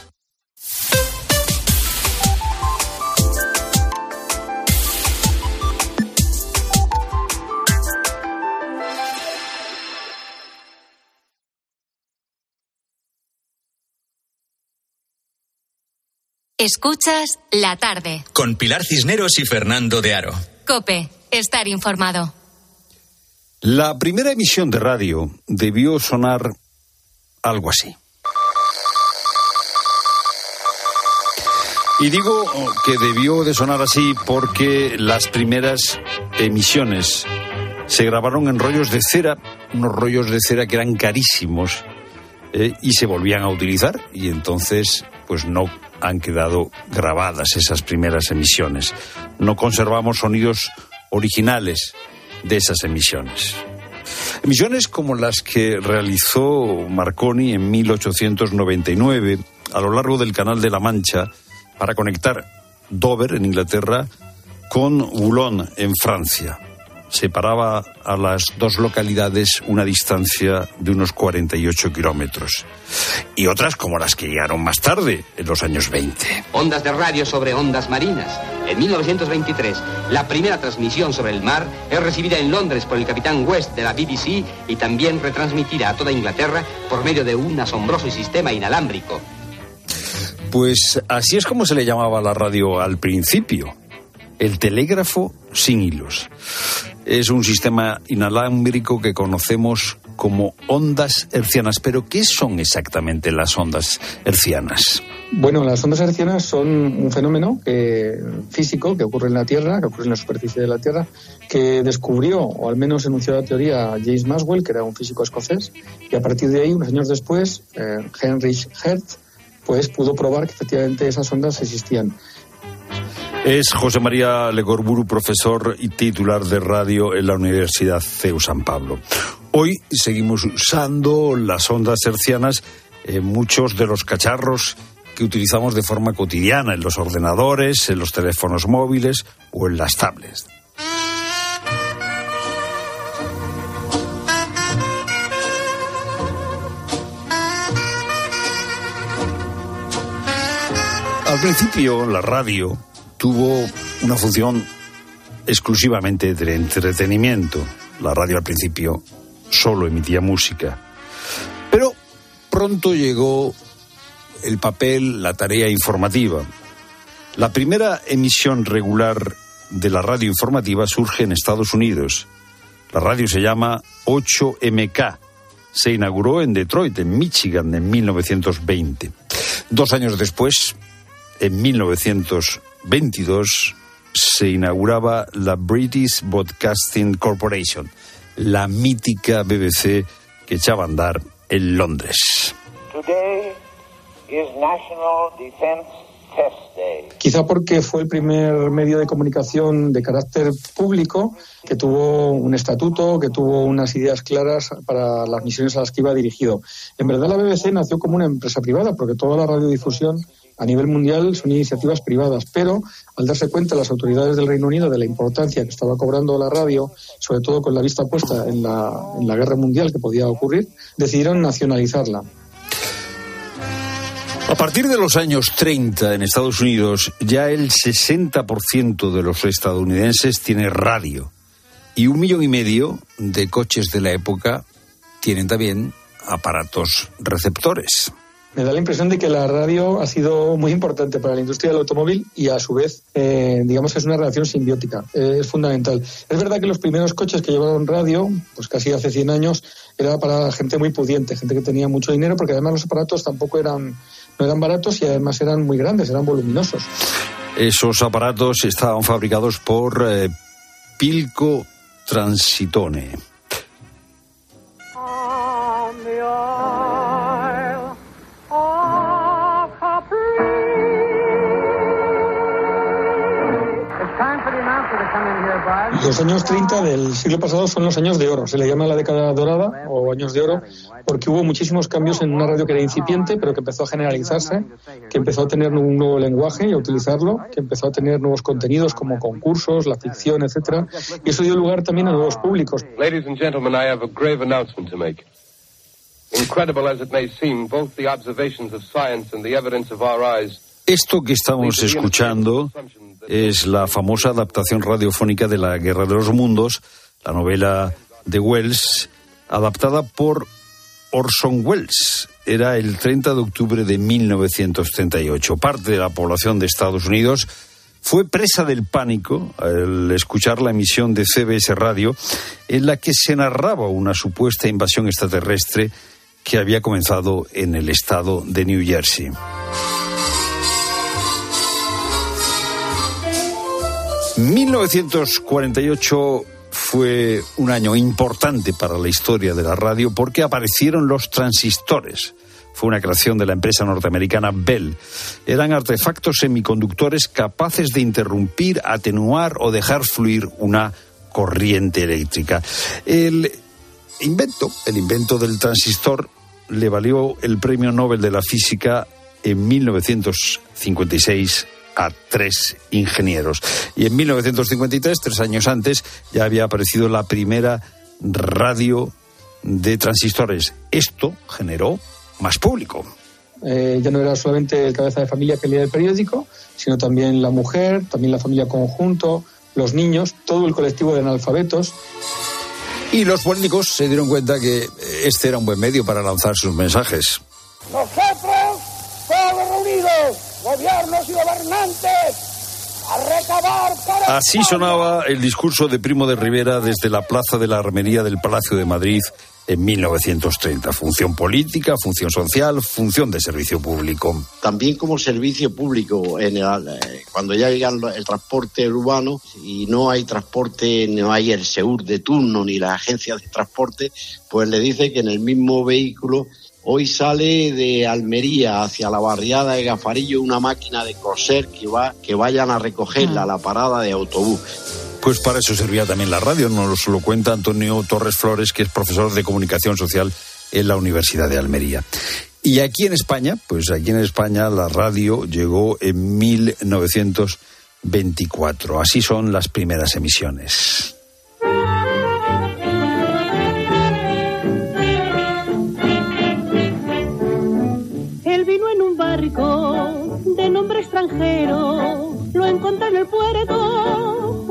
Escuchas la tarde. Con Pilar Cisneros y Fernando de Aro. Cope, estar informado. La primera emisión de radio debió sonar algo así. Y digo que debió de sonar así porque las primeras emisiones se grabaron en rollos de cera, unos rollos de cera que eran carísimos eh, y se volvían a utilizar y entonces pues no han quedado grabadas esas primeras emisiones. No conservamos sonidos originales de esas emisiones. Emisiones como las que realizó Marconi en 1899 a lo largo del Canal de la Mancha para conectar Dover en Inglaterra con Boulogne en Francia. Separaba a las dos localidades una distancia de unos 48 kilómetros. Y otras como las que llegaron más tarde, en los años 20. Ondas de radio sobre ondas marinas. En 1923, la primera transmisión sobre el mar es recibida en Londres por el capitán West de la BBC y también retransmitida a toda Inglaterra por medio de un asombroso sistema inalámbrico. Pues así es como se le llamaba a la radio al principio, el telégrafo sin hilos. Es un sistema inalámbrico que conocemos como ondas hercianas. Pero, ¿qué son exactamente las ondas hercianas? Bueno, las ondas hercianas son un fenómeno físico que ocurre en la Tierra, que ocurre en la superficie de la Tierra, que descubrió, o al menos enunció la teoría, James Maxwell, que era un físico escocés, y a partir de ahí, unos años después, eh, Heinrich Hertz, pues pudo probar que efectivamente esas ondas existían. Es José María Legorburu, profesor y titular de radio en la Universidad CEU San Pablo. Hoy seguimos usando las ondas hercianas en muchos de los cacharros que utilizamos de forma cotidiana en los ordenadores, en los teléfonos móviles o en las tablets. Al principio la radio tuvo una función exclusivamente de entretenimiento. La radio al principio solo emitía música. Pero pronto llegó el papel, la tarea informativa. La primera emisión regular de la radio informativa surge en Estados Unidos. La radio se llama 8MK. Se inauguró en Detroit, en Michigan, en 1920. Dos años después, en 1922, se inauguraba la British Broadcasting Corporation, la mítica BBC que echaba a andar en Londres. Quizá porque fue el primer medio de comunicación de carácter público que tuvo un estatuto, que tuvo unas ideas claras para las misiones a las que iba dirigido. En verdad la BBC nació como una empresa privada porque toda la radiodifusión a nivel mundial son iniciativas privadas, pero al darse cuenta las autoridades del Reino Unido de la importancia que estaba cobrando la radio, sobre todo con la vista puesta en la, en la guerra mundial que podía ocurrir, decidieron nacionalizarla. A partir de los años 30 en Estados Unidos, ya el 60% de los estadounidenses tiene radio y un millón y medio de coches de la época tienen también aparatos receptores. Me da la impresión de que la radio ha sido muy importante para la industria del automóvil y a su vez, eh, digamos que es una relación simbiótica, eh, es fundamental. Es verdad que los primeros coches que llevaron radio, pues casi hace 100 años, era para gente muy pudiente, gente que tenía mucho dinero, porque además los aparatos tampoco eran no eran baratos y además eran muy grandes, eran voluminosos. Esos aparatos estaban fabricados por eh, Pilco Transitone. Los años 30 del siglo pasado son los años de oro, se le llama la década dorada o años de oro, porque hubo muchísimos cambios en una radio que era incipiente, pero que empezó a generalizarse, que empezó a tener un nuevo lenguaje y a utilizarlo, que empezó a tener nuevos contenidos como concursos, la ficción, etcétera, y eso dio lugar también a nuevos públicos. Ladies and gentlemen, I have a grave announcement to make. Incredible as it may seem, both the observations of science and the evidence of our eyes esto que estamos escuchando es la famosa adaptación radiofónica de La Guerra de los Mundos, la novela de Wells, adaptada por Orson Welles. Era el 30 de octubre de 1938. Parte de la población de Estados Unidos fue presa del pánico al escuchar la emisión de CBS Radio en la que se narraba una supuesta invasión extraterrestre que había comenzado en el estado de New Jersey. 1948 fue un año importante para la historia de la radio porque aparecieron los transistores. Fue una creación de la empresa norteamericana Bell. Eran artefactos semiconductores capaces de interrumpir, atenuar o dejar fluir una corriente eléctrica. El invento, el invento del transistor, le valió el premio Nobel de la Física en 1956 a tres ingenieros. Y en 1953, tres años antes, ya había aparecido la primera radio de transistores. Esto generó más público. Eh, ya no era solamente el cabeza de familia que leía el periódico, sino también la mujer, también la familia conjunto, los niños, todo el colectivo de analfabetos. Y los políticos se dieron cuenta que este era un buen medio para lanzar sus mensajes. Gobiernos y gobernantes, Así sonaba el discurso de Primo de Rivera desde la Plaza de la Armería del Palacio de Madrid en 1930. Función política, función social, función de servicio público. También como servicio público, en eh, cuando ya llega el transporte urbano y no hay transporte, no hay el SEUR de turno ni las agencias de transporte, pues le dice que en el mismo vehículo Hoy sale de Almería hacia la barriada de Gafarillo una máquina de coser que va que vayan a recogerla a la parada de autobús. Pues para eso servía también la radio, nos lo cuenta Antonio Torres Flores, que es profesor de comunicación social en la Universidad de Almería. Y aquí en España, pues aquí en España la radio llegó en 1924. Así son las primeras emisiones. De nombre extranjero, lo encontré en el puerto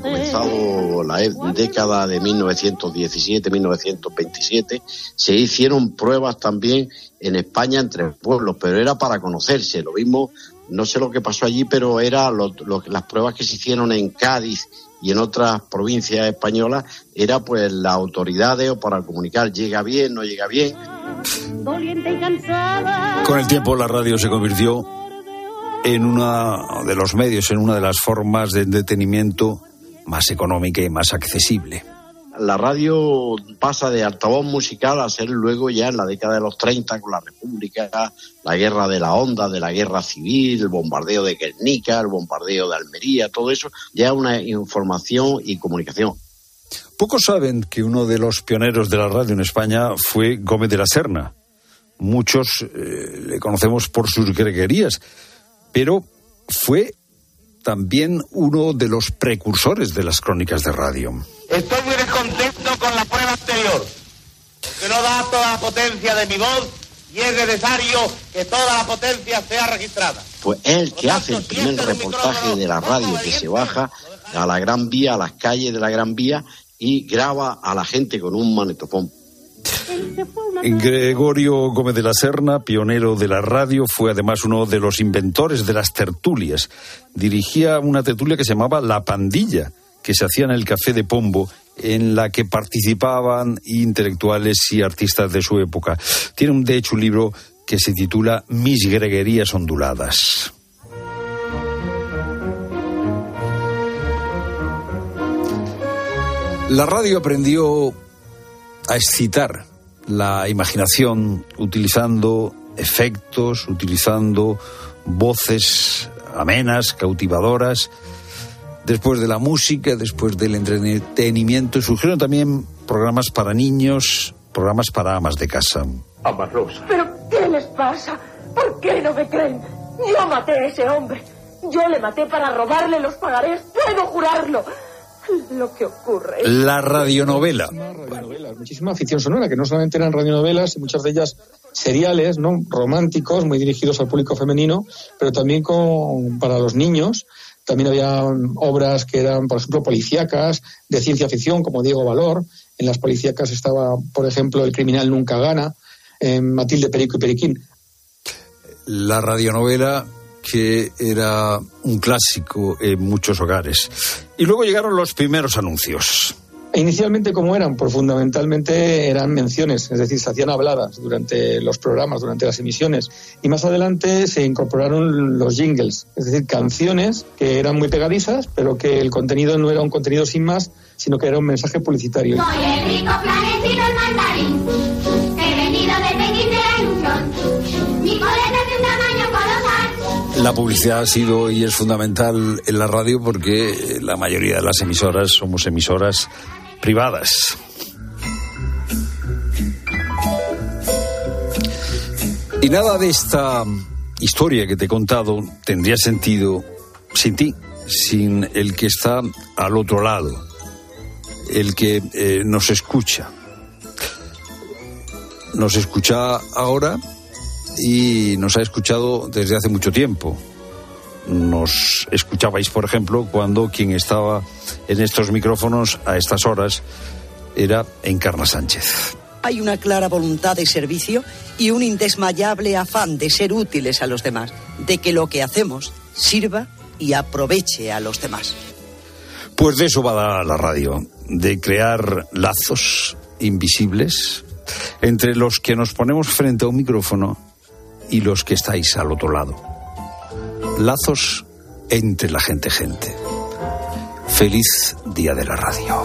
Comenzado la e- década de 1917-1927, se hicieron pruebas también en España entre pueblos, pero era para conocerse. Lo mismo, no sé lo que pasó allí, pero era las pruebas que se hicieron en Cádiz y en otras provincias españolas, era pues las autoridades o para comunicar, llega bien, no llega bien. Con el tiempo la radio se convirtió en uno de los medios, en una de las formas de entretenimiento más económica y más accesible. La radio pasa de altavoz musical a ser luego ya en la década de los 30 con la República, la guerra de la onda, de la guerra civil, el bombardeo de Guernica, el bombardeo de Almería, todo eso ya una información y comunicación. Pocos saben que uno de los pioneros de la radio en España fue Gómez de la Serna. Muchos eh, le conocemos por sus greguerías, pero fue también uno de los precursores de las crónicas de radio. Estoy muy descontento con la prueba anterior, que no da toda la potencia de mi voz y es necesario que toda la potencia sea registrada. Pues es el que hace el primer reportaje de la radio que se baja a la Gran Vía, a las calles de la Gran Vía y graba a la gente con un manetofón. Gregorio Gómez de la Serna, pionero de la radio, fue además uno de los inventores de las tertulias. Dirigía una tertulia que se llamaba La Pandilla, que se hacía en el Café de Pombo, en la que participaban intelectuales y artistas de su época. Tiene, de hecho, un libro que se titula Mis Greguerías Onduladas. La radio aprendió a excitar la imaginación utilizando efectos, utilizando voces amenas, cautivadoras. Después de la música, después del entretenimiento, surgieron también programas para niños, programas para amas de casa. Amas Rosa. ¿Pero qué les pasa? ¿Por qué no me creen? Yo maté a ese hombre. Yo le maté para robarle los pagarés. Puedo jurarlo lo que ocurre. La radionovela. Muchísima ficción sonora, que no solamente eran radionovelas, y muchas de ellas seriales, ¿no? románticos, muy dirigidos al público femenino, pero también con, para los niños. También había obras que eran, por ejemplo, policíacas, de ciencia ficción, como Diego Valor. En las policíacas estaba, por ejemplo, El criminal nunca gana, Matilde Perico y Periquín. La radionovela que era un clásico en muchos hogares. Y luego llegaron los primeros anuncios. Inicialmente, ¿cómo eran? Pues fundamentalmente eran menciones, es decir, se hacían habladas durante los programas, durante las emisiones. Y más adelante se incorporaron los jingles, es decir, canciones que eran muy pegadizas, pero que el contenido no era un contenido sin más, sino que era un mensaje publicitario. Soy el rico planetino el mandarín, he venido de Pekín de la ilusión. Mi coleta de un tamaño colosal. La publicidad ha sido y es fundamental en la radio porque la mayoría de las emisoras somos emisoras privadas. Y nada de esta historia que te he contado tendría sentido sin ti, sin el que está al otro lado, el que eh, nos escucha. Nos escucha ahora y nos ha escuchado desde hace mucho tiempo. Nos escuchabais, por ejemplo, cuando quien estaba en estos micrófonos a estas horas era Encarna Sánchez. Hay una clara voluntad de servicio y un indesmayable afán de ser útiles a los demás, de que lo que hacemos sirva y aproveche a los demás. Pues de eso va la radio, de crear lazos invisibles entre los que nos ponemos frente a un micrófono y los que estáis al otro lado. Lazos entre la gente gente. Feliz Día de la Radio.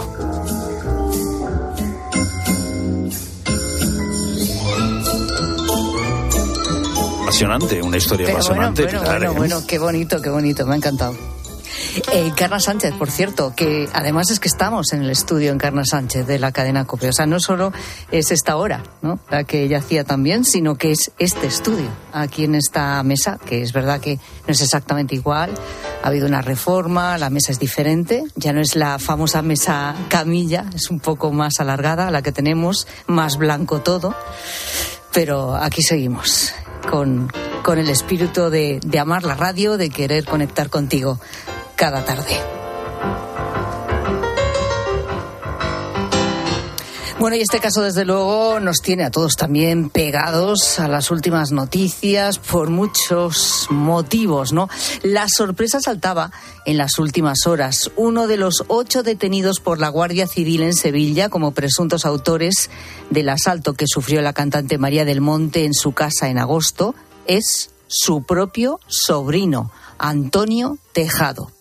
Apasionante, una historia apasionante. Bueno, bueno, bueno, bueno, qué bonito, qué bonito, me ha encantado. Eh, Carla Sánchez, por cierto, que además es que estamos en el estudio en Carla Sánchez de la cadena COPE. O sea, no solo es esta hora, ¿no? La que ella hacía también, sino que es este estudio, aquí en esta mesa, que es verdad que no es exactamente igual. Ha habido una reforma, la mesa es diferente, ya no es la famosa mesa camilla, es un poco más alargada la que tenemos, más blanco todo. Pero aquí seguimos con, con el espíritu de, de amar la radio, de querer conectar contigo cada tarde. Bueno, y este caso, desde luego, nos tiene a todos también pegados a las últimas noticias por muchos motivos, ¿no? La sorpresa saltaba en las últimas horas. Uno de los ocho detenidos por la Guardia Civil en Sevilla como presuntos autores del asalto que sufrió la cantante María del Monte en su casa en agosto es su propio sobrino, Antonio Tejado.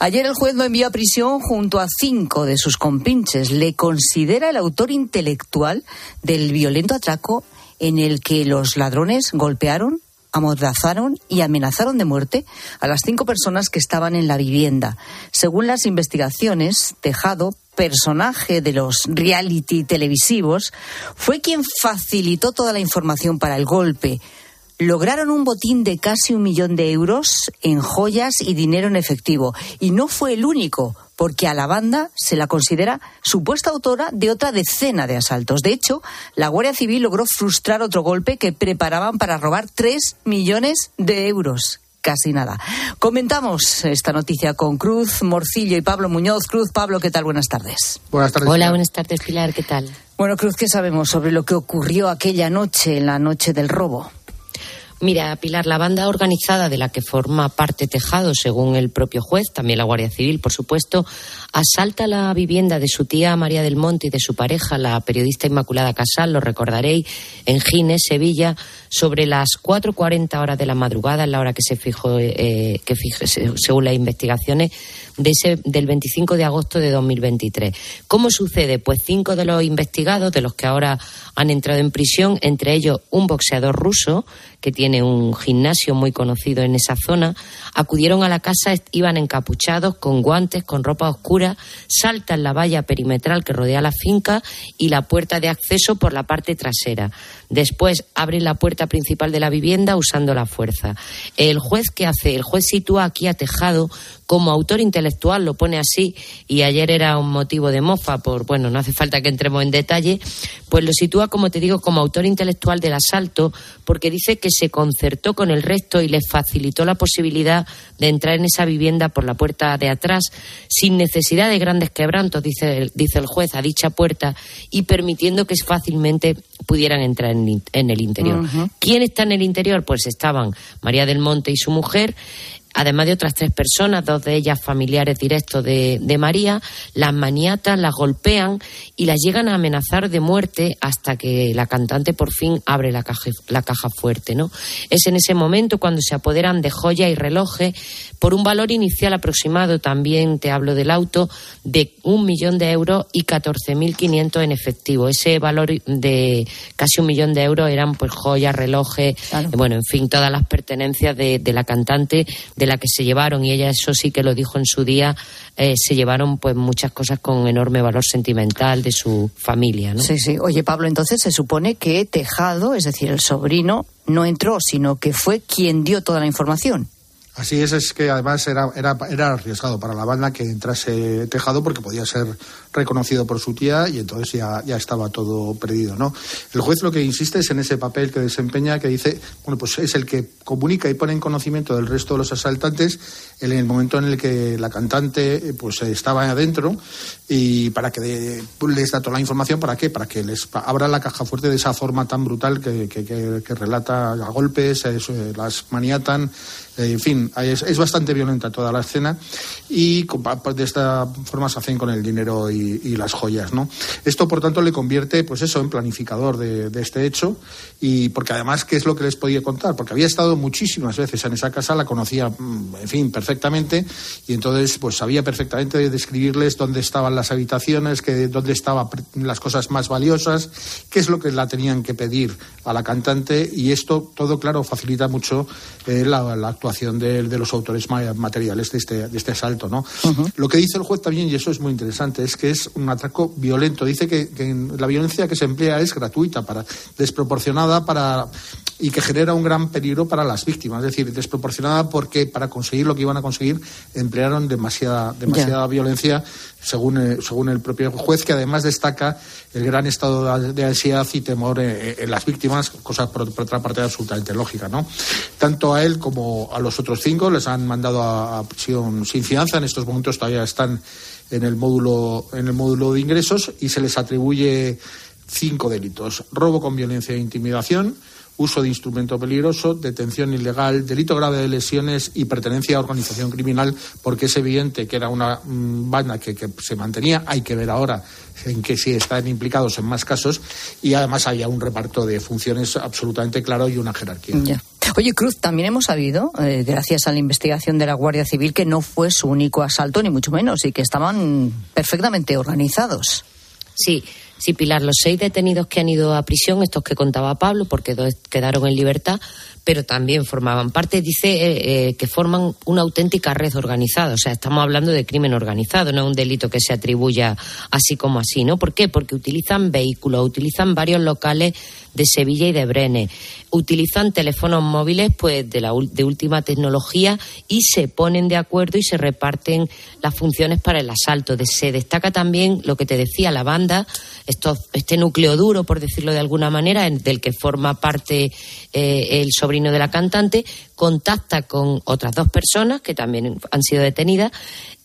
Ayer el juez lo envió a prisión junto a cinco de sus compinches. Le considera el autor intelectual del violento atraco en el que los ladrones golpearon, amordazaron y amenazaron de muerte a las cinco personas que estaban en la vivienda. Según las investigaciones, Tejado, personaje de los reality televisivos, fue quien facilitó toda la información para el golpe lograron un botín de casi un millón de euros en joyas y dinero en efectivo. Y no fue el único, porque a la banda se la considera supuesta autora de otra decena de asaltos. De hecho, la Guardia Civil logró frustrar otro golpe que preparaban para robar tres millones de euros. Casi nada. Comentamos esta noticia con Cruz, Morcillo y Pablo Muñoz. Cruz, Pablo, ¿qué tal? Buenas tardes. Buenas tardes. Hola, buenas tardes, Pilar, ¿qué tal? Bueno, Cruz, ¿qué sabemos sobre lo que ocurrió aquella noche, en la noche del robo? Mira, Pilar, la banda organizada de la que forma parte Tejado, según el propio juez, también la Guardia Civil, por supuesto, asalta la vivienda de su tía María del Monte y de su pareja, la periodista Inmaculada Casal, lo recordaréis, en Gines, Sevilla, sobre las 4.40 horas de la madrugada, en la hora que se fijó, eh, que según las investigaciones, de ese, del 25 de agosto de 2023. ¿Cómo sucede? Pues cinco de los investigados, de los que ahora han entrado en prisión, entre ellos un boxeador ruso, que tiene un gimnasio muy conocido en esa zona, acudieron a la casa, iban encapuchados, con guantes, con ropa oscura, saltan la valla perimetral que rodea la finca y la puerta de acceso por la parte trasera. Después abren la puerta principal de la vivienda usando la fuerza. El juez, ¿qué hace? El juez sitúa aquí a Tejado como autor intelectual, lo pone así, y ayer era un motivo de mofa, por, bueno, no hace falta que entremos en detalle, pues lo sitúa, como te digo, como autor intelectual del asalto, porque dice que se concertó con el resto y le facilitó la posibilidad de entrar en esa vivienda por la puerta de atrás, sin necesidad de grandes quebrantos, dice el, dice el juez, a dicha puerta, y permitiendo que fácilmente pudieran entrar en, el interior. ¿Quién está en el interior? Pues estaban María del Monte y su mujer, además de otras tres personas, dos de ellas familiares directos de, María, las maniatas, las golpean y las llegan a amenazar de muerte hasta que la cantante por fin abre la caja, fuerte. ¿no? Es en ese momento cuando se apoderan de joya y relojes por un valor inicial aproximado, también te hablo del auto, de un millón de euros y 14.500 en efectivo. Ese valor de casi un millón de euros eran pues joyas, relojes, bueno, en fin, todas las pertenencias de, de la cantante de la que se llevaron, y ella eso sí que lo dijo en su día, eh, se llevaron pues muchas cosas con enorme valor sentimental de su familia. ¿no? Sí, sí. Oye, Pablo, entonces se supone que Tejado, es decir, el sobrino, no entró, sino que fue quien dio toda la información. Así es, es que además era, era, era arriesgado para la banda que entrase Tejado porque podía ser reconocido por su tía y entonces ya, ya estaba todo perdido, ¿no? El juez lo que insiste es en ese papel que desempeña, que dice, bueno, pues es el que comunica y pone en conocimiento del resto de los asaltantes en el momento en el que la cantante eh, pues estaba adentro y para que les da toda la información, ¿para qué? Para que les abra la caja fuerte de esa forma tan brutal que, que, relata a golpes, eh, las maniatan, eh, en fin, es, bastante violenta toda la escena y de esta forma se hacen con el dinero y, las joyas, ¿no? Esto, por tanto, le convierte, pues eso, en planificador de, este hecho y porque además, ¿qué es lo que les podía contar? Porque había estado muchísimas veces en esa casa, la conocía, mm, en fin, perfectamente y entonces, pues sabía perfectamente describirles dónde estaban las habitaciones, que, dónde estaban las cosas más valiosas, qué es lo que la tenían que pedir a la cantante y esto, todo, claro, facilita mucho eh, la, la actuación de, los autores materiales de este, de este asalto. ¿no? Lo que dice el juez también, y eso es muy interesante, es que es un atraco violento. Dice que, la violencia que se emplea es gratuita, para, desproporcionada para, y que genera un gran peligro para las víctimas. Es decir, desproporcionada porque para conseguir lo que iban a conseguir emplearon demasiada, demasiada violencia según, eh, según el propio juez, que además destaca el gran estado de ansiedad y temor eh, en, las víctimas, cosa por, otra parte absolutamente lógica. ¿no? Tanto a él como a los otros cinco les han mandado a, prisión sin fianza, en estos momentos todavía están en el módulo, en el módulo de ingresos y se les atribuye cinco delitos. Robo con violencia e intimidación, uso de instrumento peligroso, detención ilegal, delito grave de lesiones y pertenencia a organización criminal, porque es evidente que era una mm, banda que, se mantenía. Hay que ver ahora en que sí están implicados en más casos y además había un reparto de funciones absolutamente claro y una jerarquía. Oye, Cruz, también hemos sabido, eh, gracias a la investigación de la Guardia Civil, que no fue su único asalto, ni mucho menos, y que estaban perfectamente organizados. Sí, Sí, Pilar, los seis detenidos que han ido a prisión, estos que contaba Pablo, porque dos quedaron en libertad, pero también formaban parte, dice eh, eh, que forman una auténtica red organizada. O sea, estamos hablando de crimen organizado, no es un delito que se atribuya así como así, ¿no? ¿Por qué? Porque utilizan vehículos, utilizan varios locales de Sevilla y de Brene, utilizan teléfonos móviles pues de, la, de última tecnología y se ponen de acuerdo y se reparten las funciones para el asalto. se destaca también lo que te decía la banda, este núcleo duro, por decirlo de alguna manera, del que forma parte eh, el sobrino de la cantante, contacta con otras dos personas que también han sido detenidas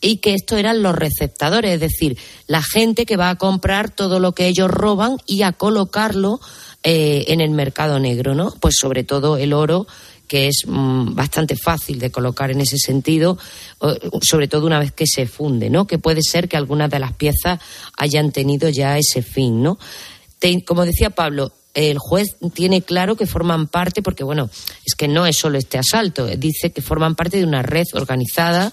y que estos eran los receptadores, es decir, la gente que va a comprar todo lo que ellos roban y a colocarlo eh, en el mercado negro, ¿no? Pues sobre todo el oro que es mm, bastante fácil de colocar en ese sentido, sobre todo una vez que se funde, ¿no? Que puede ser que algunas de las piezas hayan tenido ya ese fin, ¿no? como decía Pablo, el juez tiene claro que forman parte, porque bueno, es que no es solo este asalto, dice que forman parte de una red organizada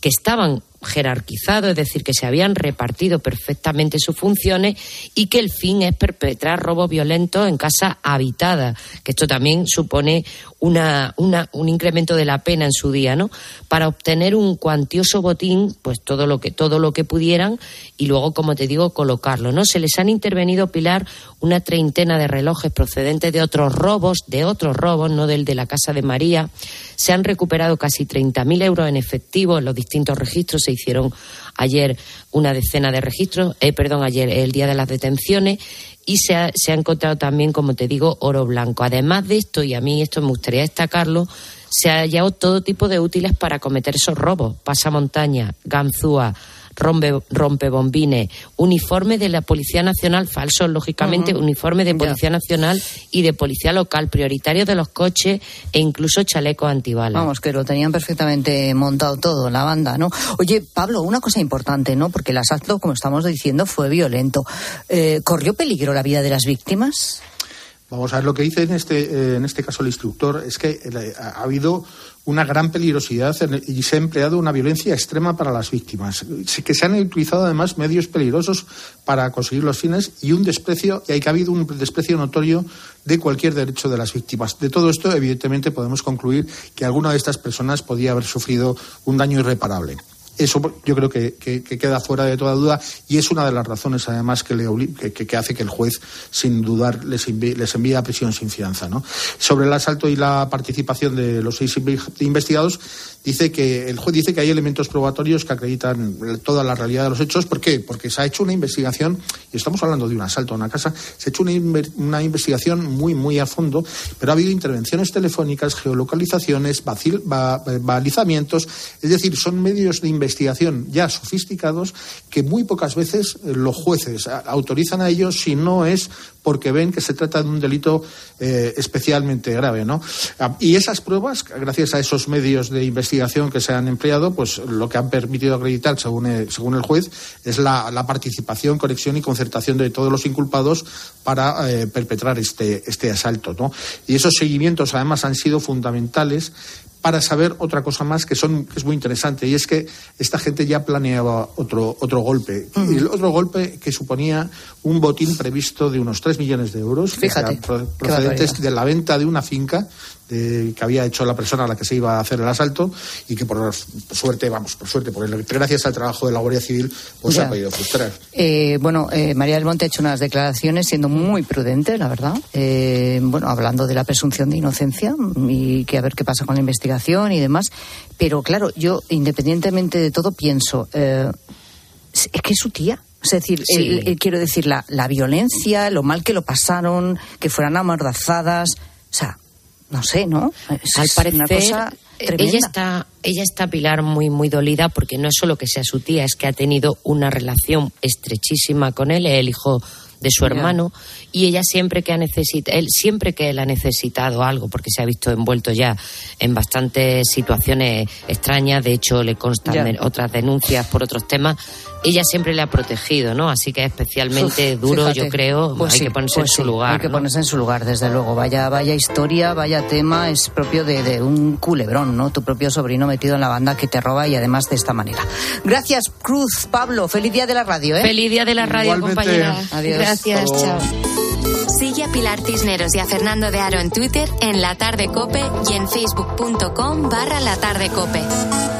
que estaban jerarquizado, es decir, que se habían repartido perfectamente sus funciones y que el fin es perpetrar robos violentos en casa habitada, que esto también supone una, un incremento de la pena en su día, ¿no? Para obtener un cuantioso botín, pues todo lo que todo lo que pudieran y luego, como te digo, colocarlo, ¿no? Se les han intervenido Pilar una treintena de relojes procedentes de otros robos, de otros robos, no del de la casa de María. Se han recuperado casi 30.000 euros en efectivo en los distintos registros se hicieron ayer una decena de registros, eh, perdón, ayer el día de las detenciones y se ha, se ha encontrado también, como te digo, oro blanco. Además de esto, y a mí esto me gustaría destacarlo, se ha hallado todo tipo de útiles para cometer esos robos, pasamontaña, ganzúa, rompe, rompebombines, uniforme de la Policía Nacional, falso, lógicamente, uniforme de Policía Nacional y de Policía Local, prioritario de los coches e incluso chalecos antibalas. Vamos, que lo tenían perfectamente montado todo, la banda, ¿no? Oye, Pablo, una cosa importante, ¿no? Porque el asalto, como estamos diciendo, fue violento. Eh, ¿Corrió peligro la vida de las víctimas? Vamos a ver, lo que dice en este, eh, en este caso el instructor es que eh, ha habido una gran peligrosidad y se ha empleado una violencia extrema para las víctimas, que se han utilizado además medios peligrosos para conseguir los fines y un desprecio, y hay que ha habido un desprecio notorio de cualquier derecho de las víctimas. De todo esto, evidentemente, podemos concluir que alguna de estas personas podía haber sufrido un daño irreparable. Eso yo creo que, queda fuera de toda duda y es una de las razones, además, que, le, que, hace que el juez, sin dudar, les envíe, les a prisión sin fianza. ¿no? Sobre el asalto y la participación de los seis investigados, dice que el juez dice que hay elementos probatorios que acreditan toda la realidad de los hechos. ¿Por qué? Porque se ha hecho una investigación, y estamos hablando de un asalto a una casa, se ha hecho una, investigación muy, muy a fondo, pero ha habido intervenciones telefónicas, geolocalizaciones, balizamientos, es decir, son medios de investigación ya sofisticados que muy pocas veces los jueces autorizan a ellos si no es porque ven que se trata de un delito eh, especialmente grave, ¿no? Ah, y esas pruebas, gracias a esos medios de investigación que se han empleado, pues lo que han permitido acreditar, según el, según el juez, es la, participación, conexión y concertación de todos los inculpados para eh, perpetrar este, este asalto, ¿no? Y esos seguimientos, además, han sido fundamentales para saber otra cosa más que, son, que es muy interesante, y es que esta gente ya planeaba otro, otro golpe. Y el otro golpe que suponía un botín previsto de unos 3 millones de euros, Fíjate, procedentes de la venta de una finca que había hecho la persona a la que se iba a hacer el asalto y que por suerte, vamos, por suerte, porque gracias al trabajo de la Guardia Civil, pues se ha podido frustrar. Eh, bueno, eh, María del Monte ha hecho unas declaraciones siendo muy prudente, la verdad. Eh, bueno, hablando de la presunción de inocencia y que a ver qué pasa con la investigación y demás. Pero claro, yo, independientemente de todo, pienso, es que es su tía. Es decir, quiero decir, la, la violencia, lo mal que lo pasaron, que fueran amordazadas. O sea, no sé, ¿no? Al parecer, ella está, ella está Pilar muy, muy dolida porque no es solo que sea su tía, es que ha tenido una relación estrechísima con él, el hijo de su hermano y ella siempre que ha necesitado él siempre que él ha necesitado algo porque se ha visto envuelto ya en bastantes situaciones extrañas de hecho le constan otras denuncias por otros temas ella siempre le ha protegido, ¿no? Así que es especialmente duro, yo creo. Pues hay que ponerse pues en su lugar. Hay que ponerse en su lugar, desde luego. Vaya, vaya historia, vaya tema, es propio de, un culebrón, ¿no? Tu propio sobrino metido en la banda que te roba y además de esta manera. Gracias, Cruz, Pablo. Feliz día de la radio, ¿eh? Feliz día de la radio, compañera. Adiós. Gracias, chao. Sigue a Pilar Cisneros y a Fernando de Aro en Twitter, en La Tarde Cope y en facebook.com barra La Tarde Cope.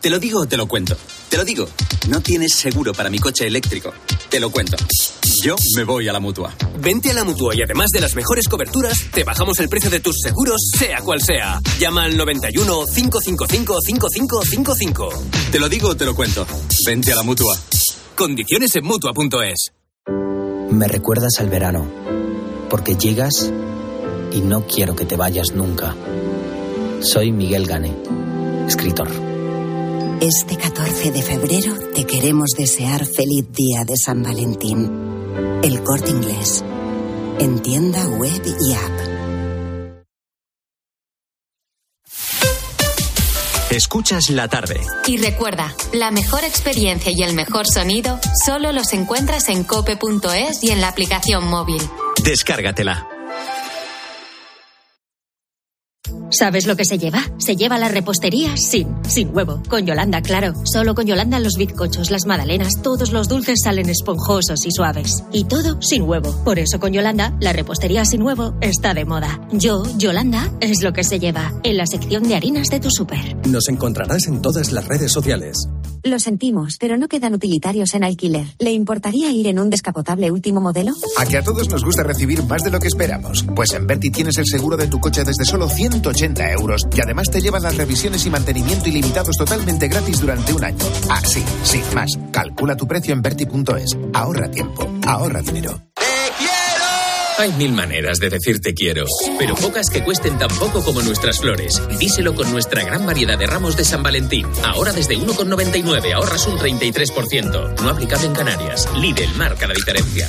Te lo digo o te lo cuento. Te lo digo. No tienes seguro para mi coche eléctrico. Te lo cuento. Yo me voy a la mutua. Vente a la mutua y además de las mejores coberturas, te bajamos el precio de tus seguros, sea cual sea. Llama al 91 555 5555. Te lo digo o te lo cuento. Vente a la mutua. Condiciones en mutua.es. Me recuerdas al verano. Porque llegas y no quiero que te vayas nunca. Soy Miguel Gane, escritor. Este 14 de febrero te queremos desear feliz día de San Valentín. El corte inglés. En tienda web y app. Escuchas la tarde. Y recuerda, la mejor experiencia y el mejor sonido solo los encuentras en cope.es y en la aplicación móvil. Descárgatela. ¿Sabes lo que se lleva? Se lleva la repostería sin, sin huevo. Con Yolanda, claro. Solo con Yolanda los bizcochos, las magdalenas, todos los dulces salen esponjosos y suaves. Y todo sin huevo. Por eso con Yolanda, la repostería sin huevo está de moda. Yo, Yolanda, es lo que se lleva en la sección de harinas de tu súper. Nos encontrarás en todas las redes sociales. Lo sentimos, pero no quedan utilitarios en alquiler. ¿Le importaría ir en un descapotable último modelo? A que a todos nos gusta recibir más de lo que esperamos. Pues en Berti tienes el seguro de tu coche desde solo 180 euros y además te llevan las revisiones y mantenimiento ilimitados totalmente gratis durante un año. Ah, sí, sin más. Calcula tu precio en Berti.es. Ahorra tiempo, ahorra dinero. Hay mil maneras de decir te quiero, pero pocas que cuesten tan poco como nuestras flores. Díselo con nuestra gran variedad de ramos de San Valentín. Ahora desde 1,99 ahorras un 33%. No aplicable en Canarias. Lidl marca la diferencia.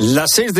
Las seis